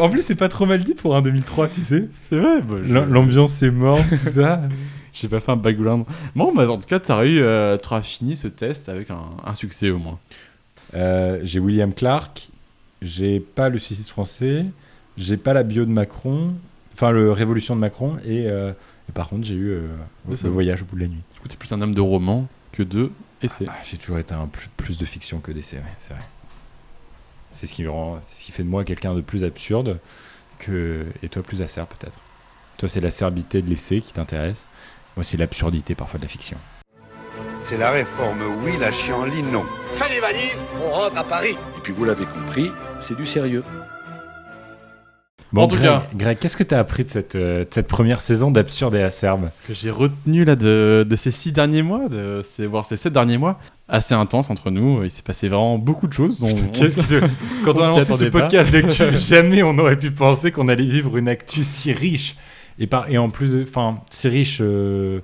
en plus, c'est pas trop mal dit pour un 2003, tu sais. C'est vrai, bah, L'ambiance est morte, tout ça. J'ai pas fait un background. Bon, bah, en tout cas, t'as eu, euh, t'auras fini ce test avec un, un succès au moins. Euh, j'ai William Clark, j'ai pas le suicide français, j'ai pas la bio de Macron, enfin le Révolution de Macron, et, euh, et par contre j'ai eu euh, ça le voyage au bout de la nuit. Du coup, t'es plus un homme de roman que de essai. Ah, j'ai toujours été un plus, plus de fiction que d'essai, ouais, c'est vrai. C'est ce qui me rend, c'est ce qui fait de moi quelqu'un de plus absurde que et toi plus acerbe peut-être. Toi c'est l'acerbité de l'essai qui t'intéresse. Moi c'est l'absurdité parfois de la fiction. C'est la réforme oui, la chienlit non. Fais les valises, on rentre à Paris. Et puis vous l'avez compris, c'est du sérieux. Bon, En tout Greg, cas- Greg, qu'est-ce que t'as appris de cette, euh, de cette première saison d'absurde et acerbe Ce que j'ai retenu là de, de ces six derniers mois, de ces, voire ces sept derniers mois, assez intense entre nous. Il s'est passé vraiment beaucoup de choses. dont Putain, on- qu'est-ce que c'est- Quand on, a lancé ce podcast d'actu, jamais on aurait pu penser qu'on allait vivre une actu si riche. Et, par, et en plus, de- enfin, si riche euh,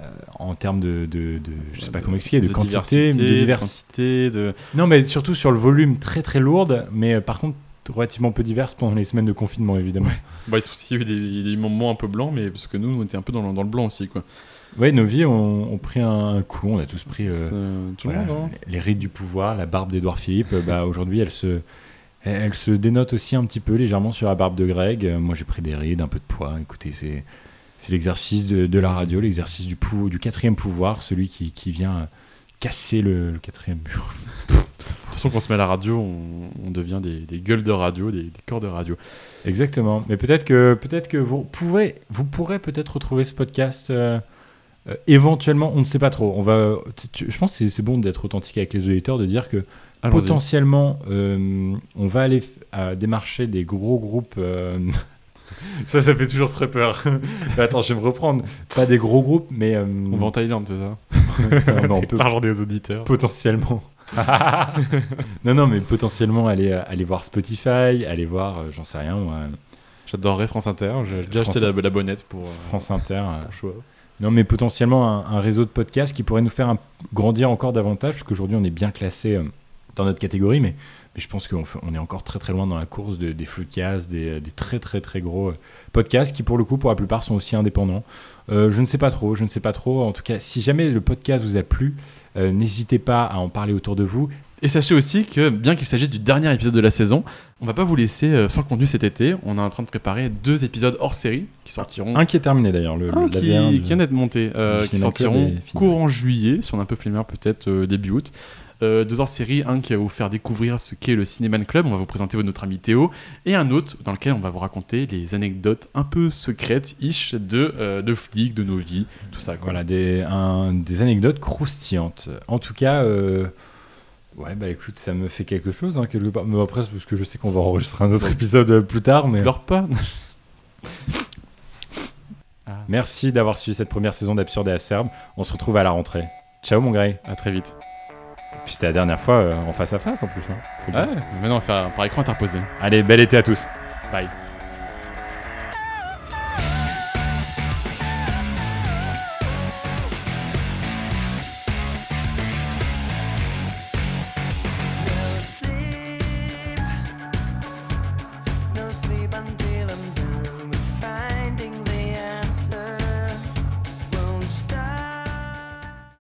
euh, en termes de, de, de- je sais pas comment expliquer, de, de quantité, diversité, de de diversité. de- Non, mais surtout sur le volume très très lourde, mais euh, par contre relativement peu diverse pendant les semaines de confinement, évidemment. Bah, il y a eu des, moments un peu blancs, mais parce que nous, on était un peu dans le, dans le blanc aussi. Quoi. Ouais, nos vies ont, ont pris un, un coup, on a tous pris euh, le monde, hein. les rides du pouvoir, la barbe d'Edouard Philippe. euh, bah, Aujourd'hui, elle se, elle, se dénote aussi un petit peu légèrement sur la barbe de Greg. Euh, moi, j'ai pris des rides, un peu de poids. Écoutez, c'est, c'est l'exercice de, de la radio, l'exercice du, pou- du quatrième pouvoir, celui qui, qui vient casser le, le quatrième mur. De toute façon, quand on se met à la radio, on, on devient des, des gueules de radio, des, des corps de radio. Exactement. Mais peut-être que, peut-être que vous pourrez, vous pourrez peut-être retrouver ce podcast. euh, euh, éventuellement, on ne sait pas trop. On va, tu- je pense que c'est- bon d'être authentique avec les auditeurs, de dire que potentiellement, euh, on va aller à démarcher des gros groupes Ça, ça fait toujours très peur. Attends, je vais me reprendre. Pas des gros groupes, mais. euh, On va en Thaïlande, c'est ça? Non, mais on peut Parlons des auditeurs. potentiellement. non, non, mais potentiellement aller, euh, aller voir Spotify, aller voir, euh, j'en sais rien, moi, J'adorerais France Inter. J'ai déjà France- acheté la, la bonnette pour. euh, France Inter. pour choix. Non, mais potentiellement un, un réseau de podcasts qui pourrait nous faire un- grandir encore davantage, parce qu'aujourd'hui on est bien classé dans notre catégorie, mais, mais je pense qu'on on est encore très très loin dans la course de- des floodcasts, des, des très très très gros euh, podcasts qui pour le coup pour la plupart sont aussi indépendants. Euh, je ne sais pas trop, je ne sais pas trop. En tout cas, si jamais le podcast vous a plu, euh, n'hésitez pas à en parler autour de vous. Et sachez aussi que, bien qu'il s'agisse du dernier épisode de la saison, on va pas vous laisser sans contenu cet été. On est en train de préparer deux épisodes hors série qui sortiront. Un qui est terminé d'ailleurs, le, qui, l'AV1 de- qui vient d'être monté, euh, qui sortiront courant juillet, si on est un peu flemmards peut-être début août. Euh, deux hors série, un qui va vous faire découvrir ce qu'est le Cinéman Club, on va vous présenter notre ami Théo, et un autre dans lequel on va vous raconter les anecdotes un peu secrètes, ish, de, euh, de flics, de nos vies, tout ça. Quoi. Voilà, des, un- des anecdotes croustillantes. En tout cas, euh, ouais, bah écoute, ça me fait quelque chose, hein, quelque part. Mais après, parce que je sais qu'on va enregistrer un autre épisode plus tard. Mais... Pleure pas Merci d'avoir suivi cette première saison d'Absurde et Acerbe. On se retrouve à la rentrée. Ciao, mon Grey. À très vite. Puis c'était la dernière fois euh, en face à face en plus. hein. Faut le dire. Ouais, maintenant on va faire par écran interposé. Allez, bel été à tous. Bye.